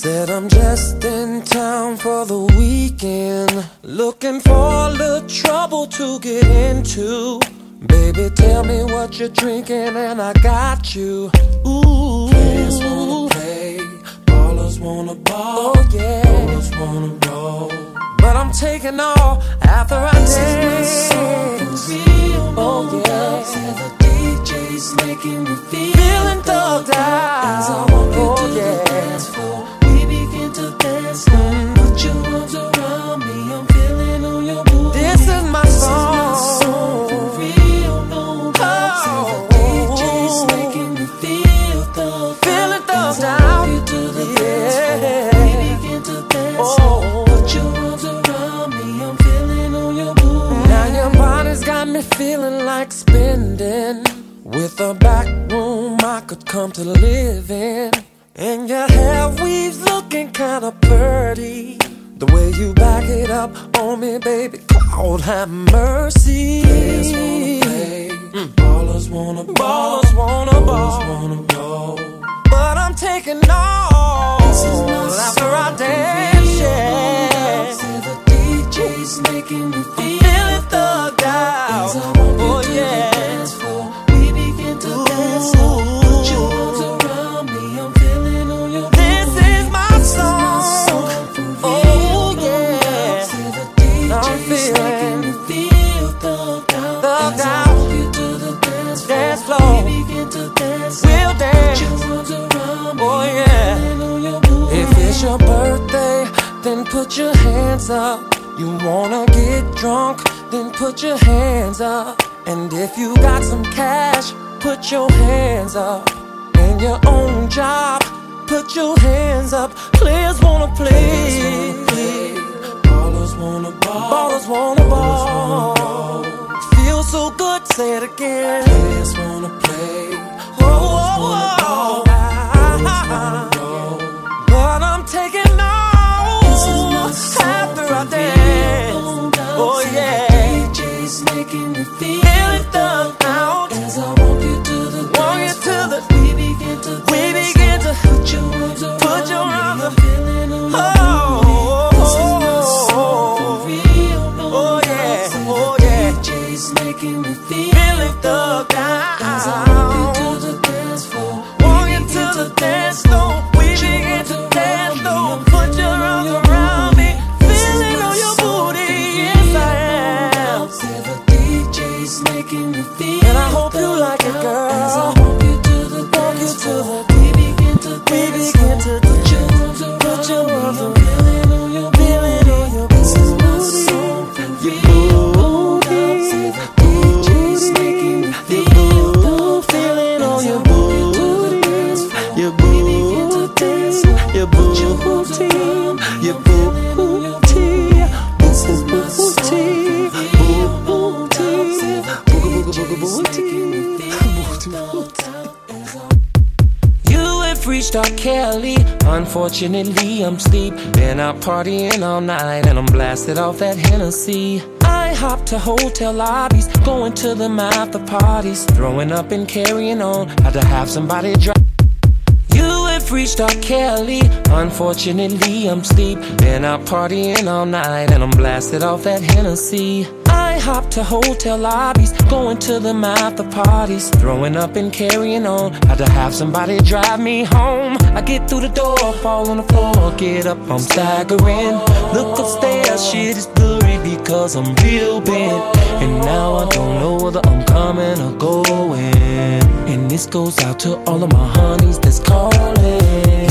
Said I'm just in town for the weekend. Looking for a little trouble to get into. Baby, tell me what you're drinking and I got you. Ooh. Players wanna play, ballers wanna ball. Oh, yeah. Ballers wanna roll. But I'm taking all after I dance. This is oh, real Oh, yeah. Said the DJ's making me feel feeling thugged out. As I walk Oh, yeah. We begin to dance. Mm. Put your arms around me. I'm feeling on your booty. This is my song. For real, no doubt. Say the DJ's making me feel thugged Feeling thugged out. To the yeah. We begin to dance. Oh. Put your arms around me. I'm feeling on your booty. Now your body's got me feeling like spending. With a back room I could come to live in. And your hair weaves looking kinda pretty. The way you back it up on me, baby, Lord have mercy. Players wanna play, ballers wanna ball, ballers wanna ball, wanna roll. But I'm taking all This is after I dance, yeah. The DJ's making me feel feeling thugged out. Oh yeah. Dance. We'll dance. Put your arms around oh, me. Oh yeah. Feeling on your booty. If it's your birthday, then put your hands up. You wanna get drunk, then put your hands up. And if you got some cash, put your hands up. And your own job, put your hands up. Players wanna play. Ballers wanna ball. Ballers wanna ball. Feel so good, say it again. Players wanna play. Your booty. Your booty. Your booty. booty, booty, booty. You have reached R. Kelly. Unfortunately, I'm sleep. Been out partying all night and I'm blasted off that Hennessy. I hop to hotel lobbies, going to the after parties, throwing up and carrying on. Had to have somebody drive. R. Kelly. Unfortunately, I'm sleep. Been out partying all night and I'm blasted off that Hennessy. Hop to hotel lobbies, going to the after parties, throwing up and carrying on. Had to have somebody drive me home. I get through the door, fall on the floor, get up, I'm staggering. Look upstairs, shit is blurry because I'm real bent. And now I don't know whether I'm coming or going. And this goes out to all of my honeys that's calling.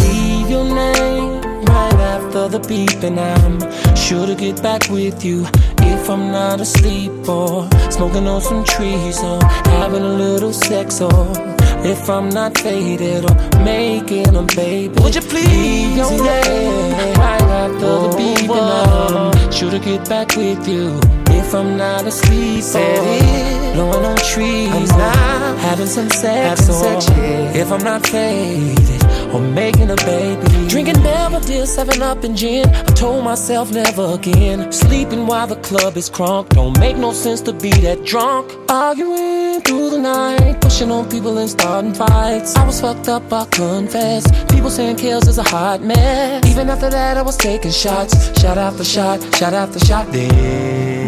Leave your name right after the beep, and I'm sure to get back with you if I'm not asleep or smoking on some trees or having a little sex or if I'm not faded or making a baby. Would you please? Leave your name right after the beep, and I'm sure to get back with you if I'm not asleep oh. or blowing on trees or having some sex or if I'm not faded or making a baby. Drinking Belvedere, 7 Up and gin. I told myself never again. Sleeping while the club is crunk. Don't make no sense to be that drunk. Arguing through the night, pushing on people and starting fights. I was fucked up, I confess. People saying Kells is a hot mess. Even after that, I was taking shots. Shot after shot, shot after shot. Then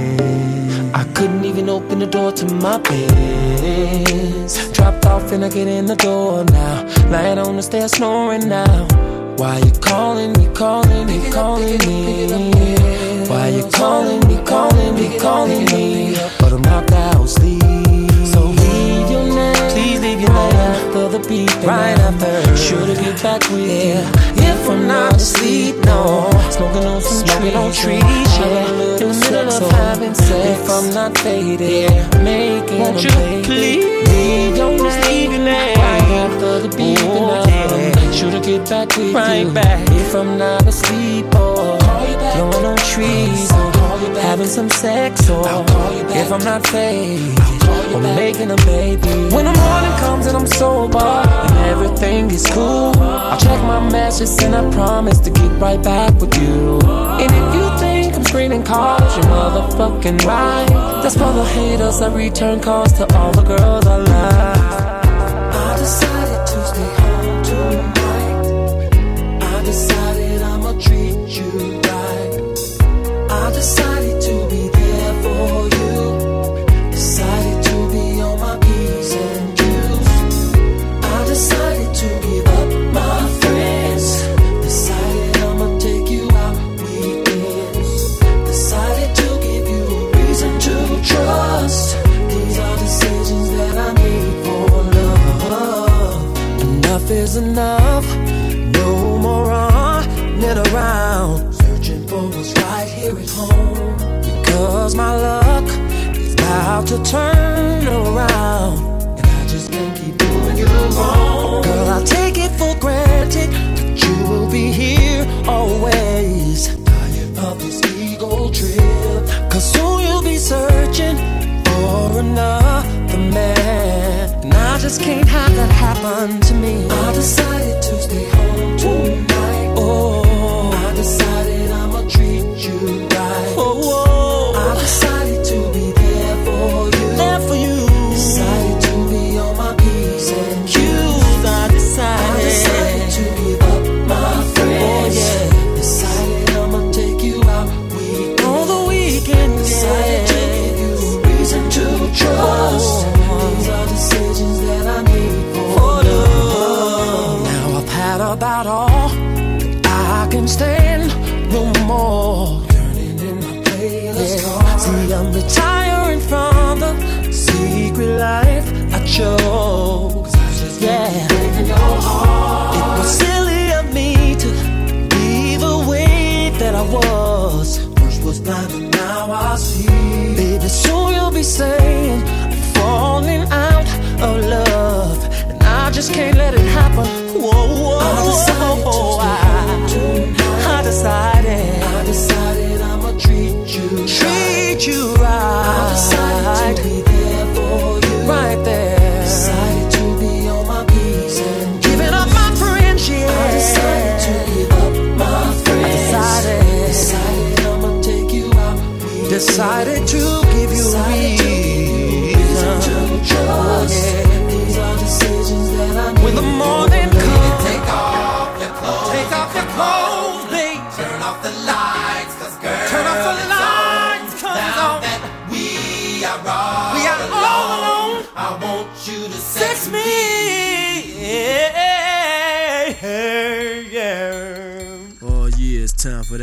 I couldn't even open the door to my bed. Dropped off and I get in the door now. Lying on the stairs snoring now. Why you calling me, calling me, calling me? Why you calling me, calling me, calling me? But I'm knocked out sleep. Leave your name, please leave your name after the beep. Right after, sure to get back with you. If I'm not asleep, no. Smoking on some smoking on trees, yeah. In the middle of having sex. If I'm not faded, yeah. making Won't you baby. please leave your name, leave your name right after the beep. Oh, yeah. Sure to get back with right you. Back. If I'm not asleep oh. or blowing on trees having some sex or if I'm not faded or making a baby. When the morning comes and I'm sober and everything is cool, I'll check my messages and I promise to get right back with you. And if you think I'm screening calls, you're motherfucking right. That's for the haters. I return calls to all the girls I love. I decided Is enough. No more running around. Searching for what's right here at home. Because my luck is about to turn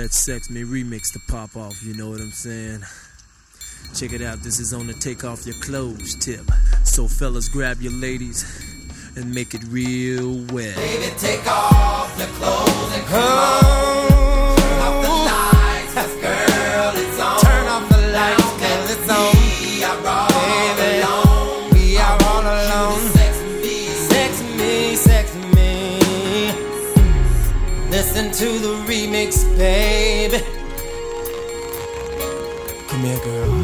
Oh that Sex Me remix to pop off, you know what I'm saying? Check it out, this is on the take off your clothes tip. So, fellas, grab your ladies and make it real wet. Baby, take off your clothes and come on. Turn off the lights, 'cause girl, it's on. Turn off the lights, to the remix, baby. Come here, girl.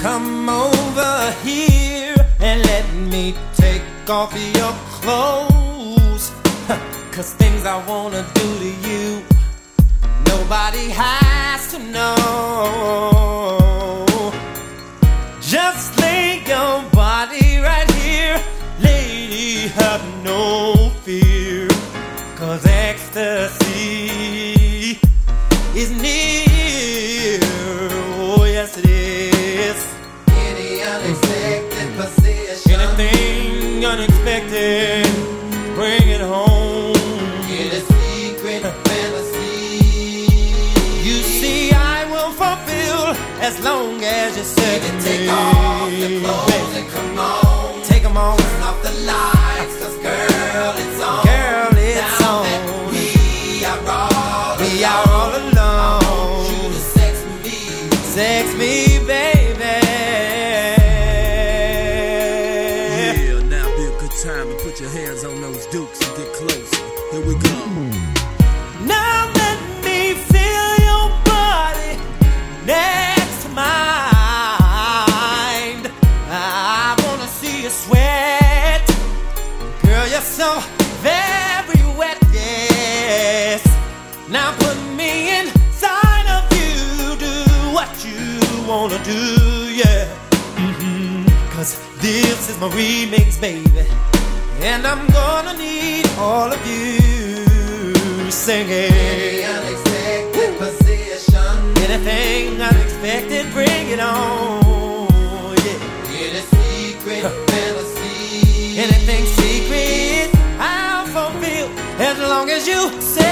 Come over here and let me take off your clothes. Cause things I wanna do to you, nobody has to know. Just lay your body right here, lady, have no fear. Cause ecstasy is near. Oh, yes, it is. Any unexpected position. Anything unexpected, bring it home. In a secret fantasy. You see, I will fulfill as long as you say take me. Baby. And I'm gonna need all of you singing. Any. Anything unexpected, bring it on. Yeah. In a secret fantasy. Anything secret, I'll fulfill as long as you say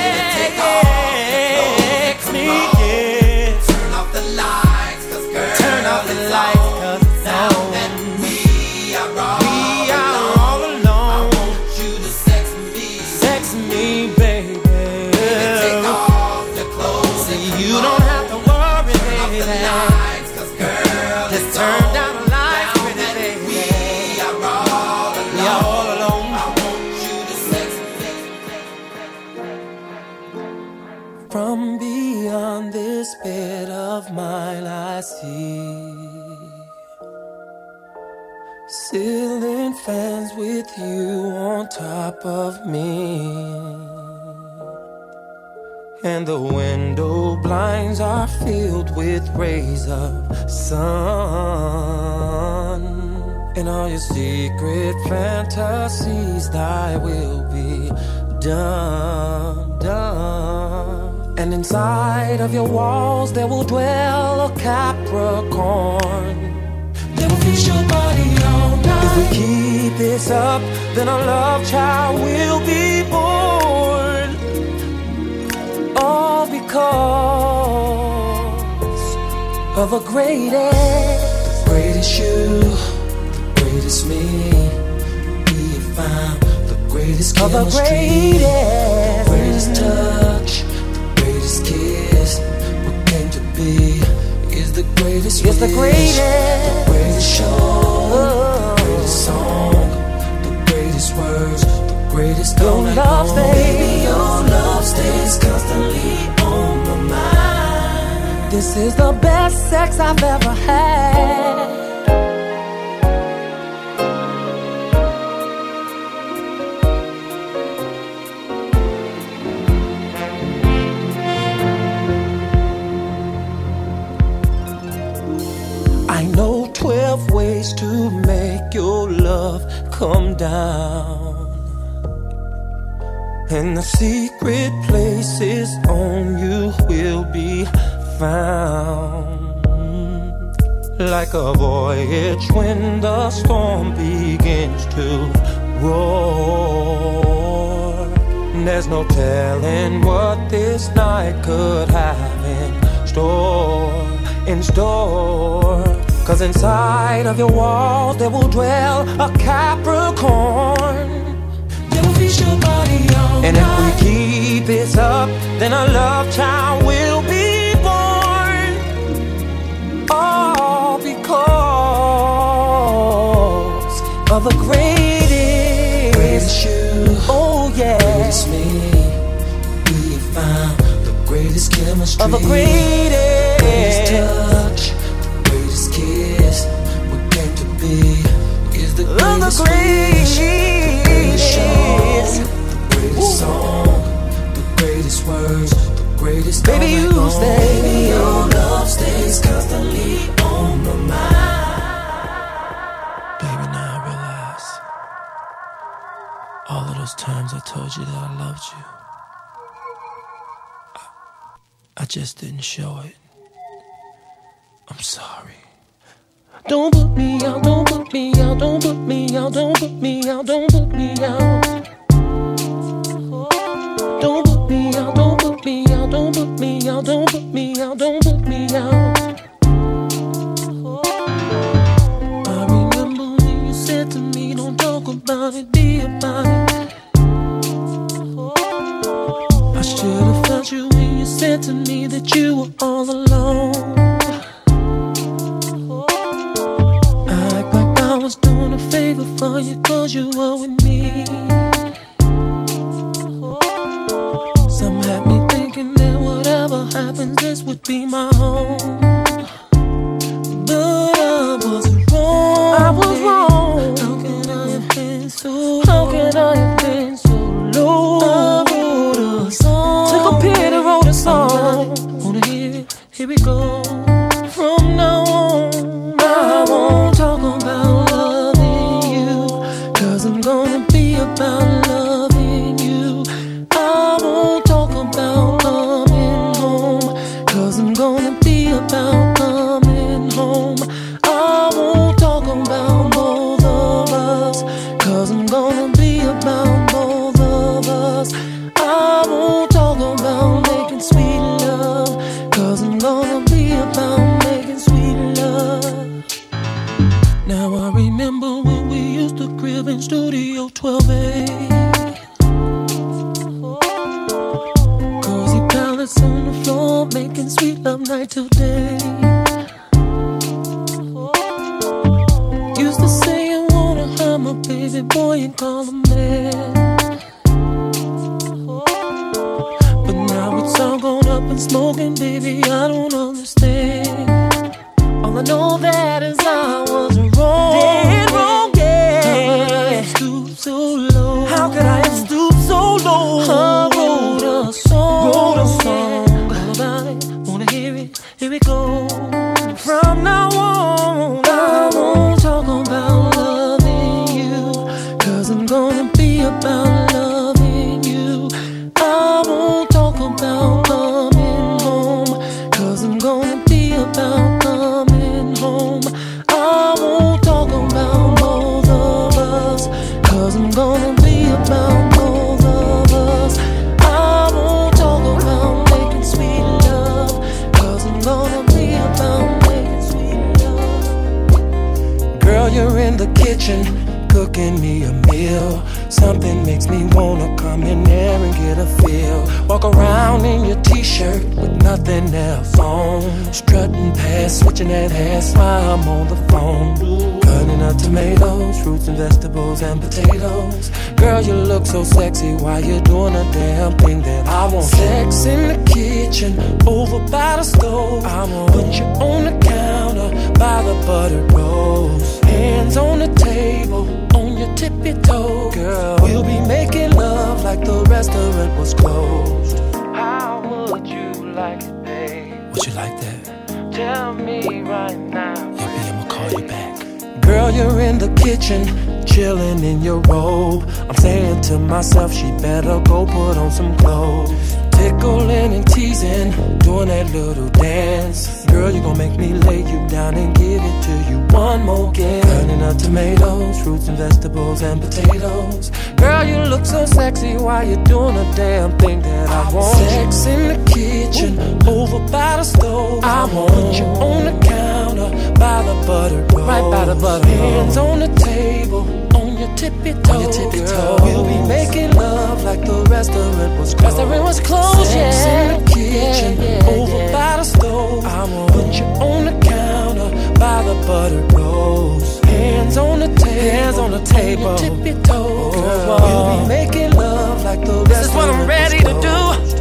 with you on top of me. And the window blinds are filled with rays of sun. And all your secret fantasies, thy will be done, done. And inside of your walls, there will dwell a Capricorn. They will feast your body all night. If we keep this up, then a love child will be born. All because of a greatest, greatest you, the greatest me. We found the greatest Of the chemistry, greatest. the greatest touch, the greatest kiss. What came to be is the greatest. Is the greatest. the greatest show, the greatest song, the greatest words, the greatest Your love stays- Baby, your love stays constantly on my mind. This is the best sex I've ever had. Ways to make your love come down. And the secret places on you will be found. Like a voyage when the storm begins to roar. There's no telling what this night could have in store, in store. Cause inside of your walls there will dwell a Capricorn. They will feast your body all And if we keep this up, then a love child will be born. All because of the greatest, greatest you. Oh yeah, greatest me. We found the greatest chemistry, of the greatest, greatest is the greatest, greatest song, the greatest words, the greatest. Baby, you stay. Baby, your love stays constantly on my mind. Baby, now I realize all of those times I told you that I loved you, I, I just didn't show it. I'm sorry. Don't put me out, don't put me out, don't put me out, don't put me out, don't put me out. Don't put me out, don't put me out, don't put me out, don't put me out, don't put me out. I remember when you said to me, don't talk about it, be about it. I should have felt you when you said to me that you were all alone. For you cause you were with me. Some had me thinking that whatever happens, this would be my home. But I was wrong. I was wrong. How can I have been so How can I have been so low? I wrote a song. Took a pen and wrote a song. Wanna hear it? Here we go. From now 12A. Cozy pallets on the floor, making sweet love night till day. Used to say I wanna have my baby boy and call him man. But now it's all gone up and smoking, baby. I don't understand. All I know that is I was wrong. So? I wrote a song. Wrote a song. All about it. Wanna hear it? Here we go. From now on, I won't talk about loving you. Cause I'm gonna be about kitchen, chilling in your robe. I'm saying to myself, she better go put on some clothes. Tickling and teasing, doing that little dance. Girl, you gon' make me lay you down and give it to you one more again. Burning up tomatoes, fruits and vegetables and potatoes. Girl, you look so sexy while you're doing a damn thing that I want. Sex in the kitchen, over by the stove. I want you on the counter, by the butter roll. Right by the butter Hands on the table, on your tippy toes. On your tippy toes. We'll be making love like the restaurant was closed. Restaurant was closed, Sex yeah. in the kitchen, yeah, yeah, over yeah. by the stove. I want put you on the counter, by the butter rolls. Hands on the table, hands on the table. On your tippy toes. Girl, we'll be oh. making love like the restaurant This is what I'm ready to do.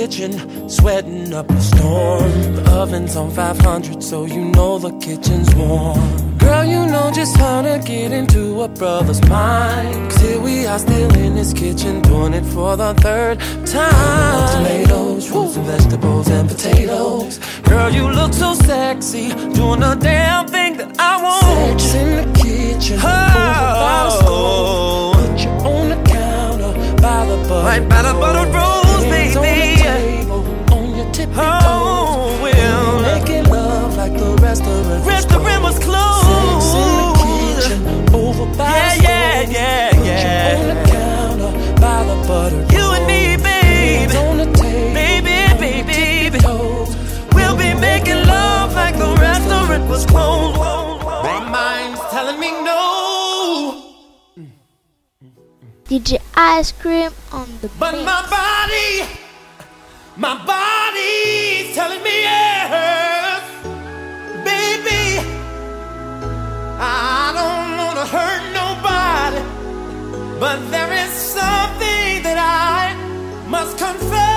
Kitchen, sweating up a storm. The oven's on 500, so you know the kitchen's warm. Girl, you know just how to get into a brother's mind. Cause here we are still in this kitchen, doing it for the third time. Tomatoes, fruits and vegetables and potatoes. Girl, you look so sexy, doing the damn thing that I want. Sex in the kitchen, oh. over by the stove. Put you on the counter, by the butter. Right by the butter rolls, Oh, well. Making love like the restaurant. Restaurant was closed. Sex in the kitchen, over by yeah, the yeah, stove. yeah, Put yeah. you on the counter, by the butter. You and me, babe. on the table, Baby, baby, baby. We'll be making love like the restaurant was closed. My mind's telling me no. DJ Ice Cream on the But mix. my body, my body's telling me yes. Baby, I don't wanna hurt nobody. But there is something that I must confess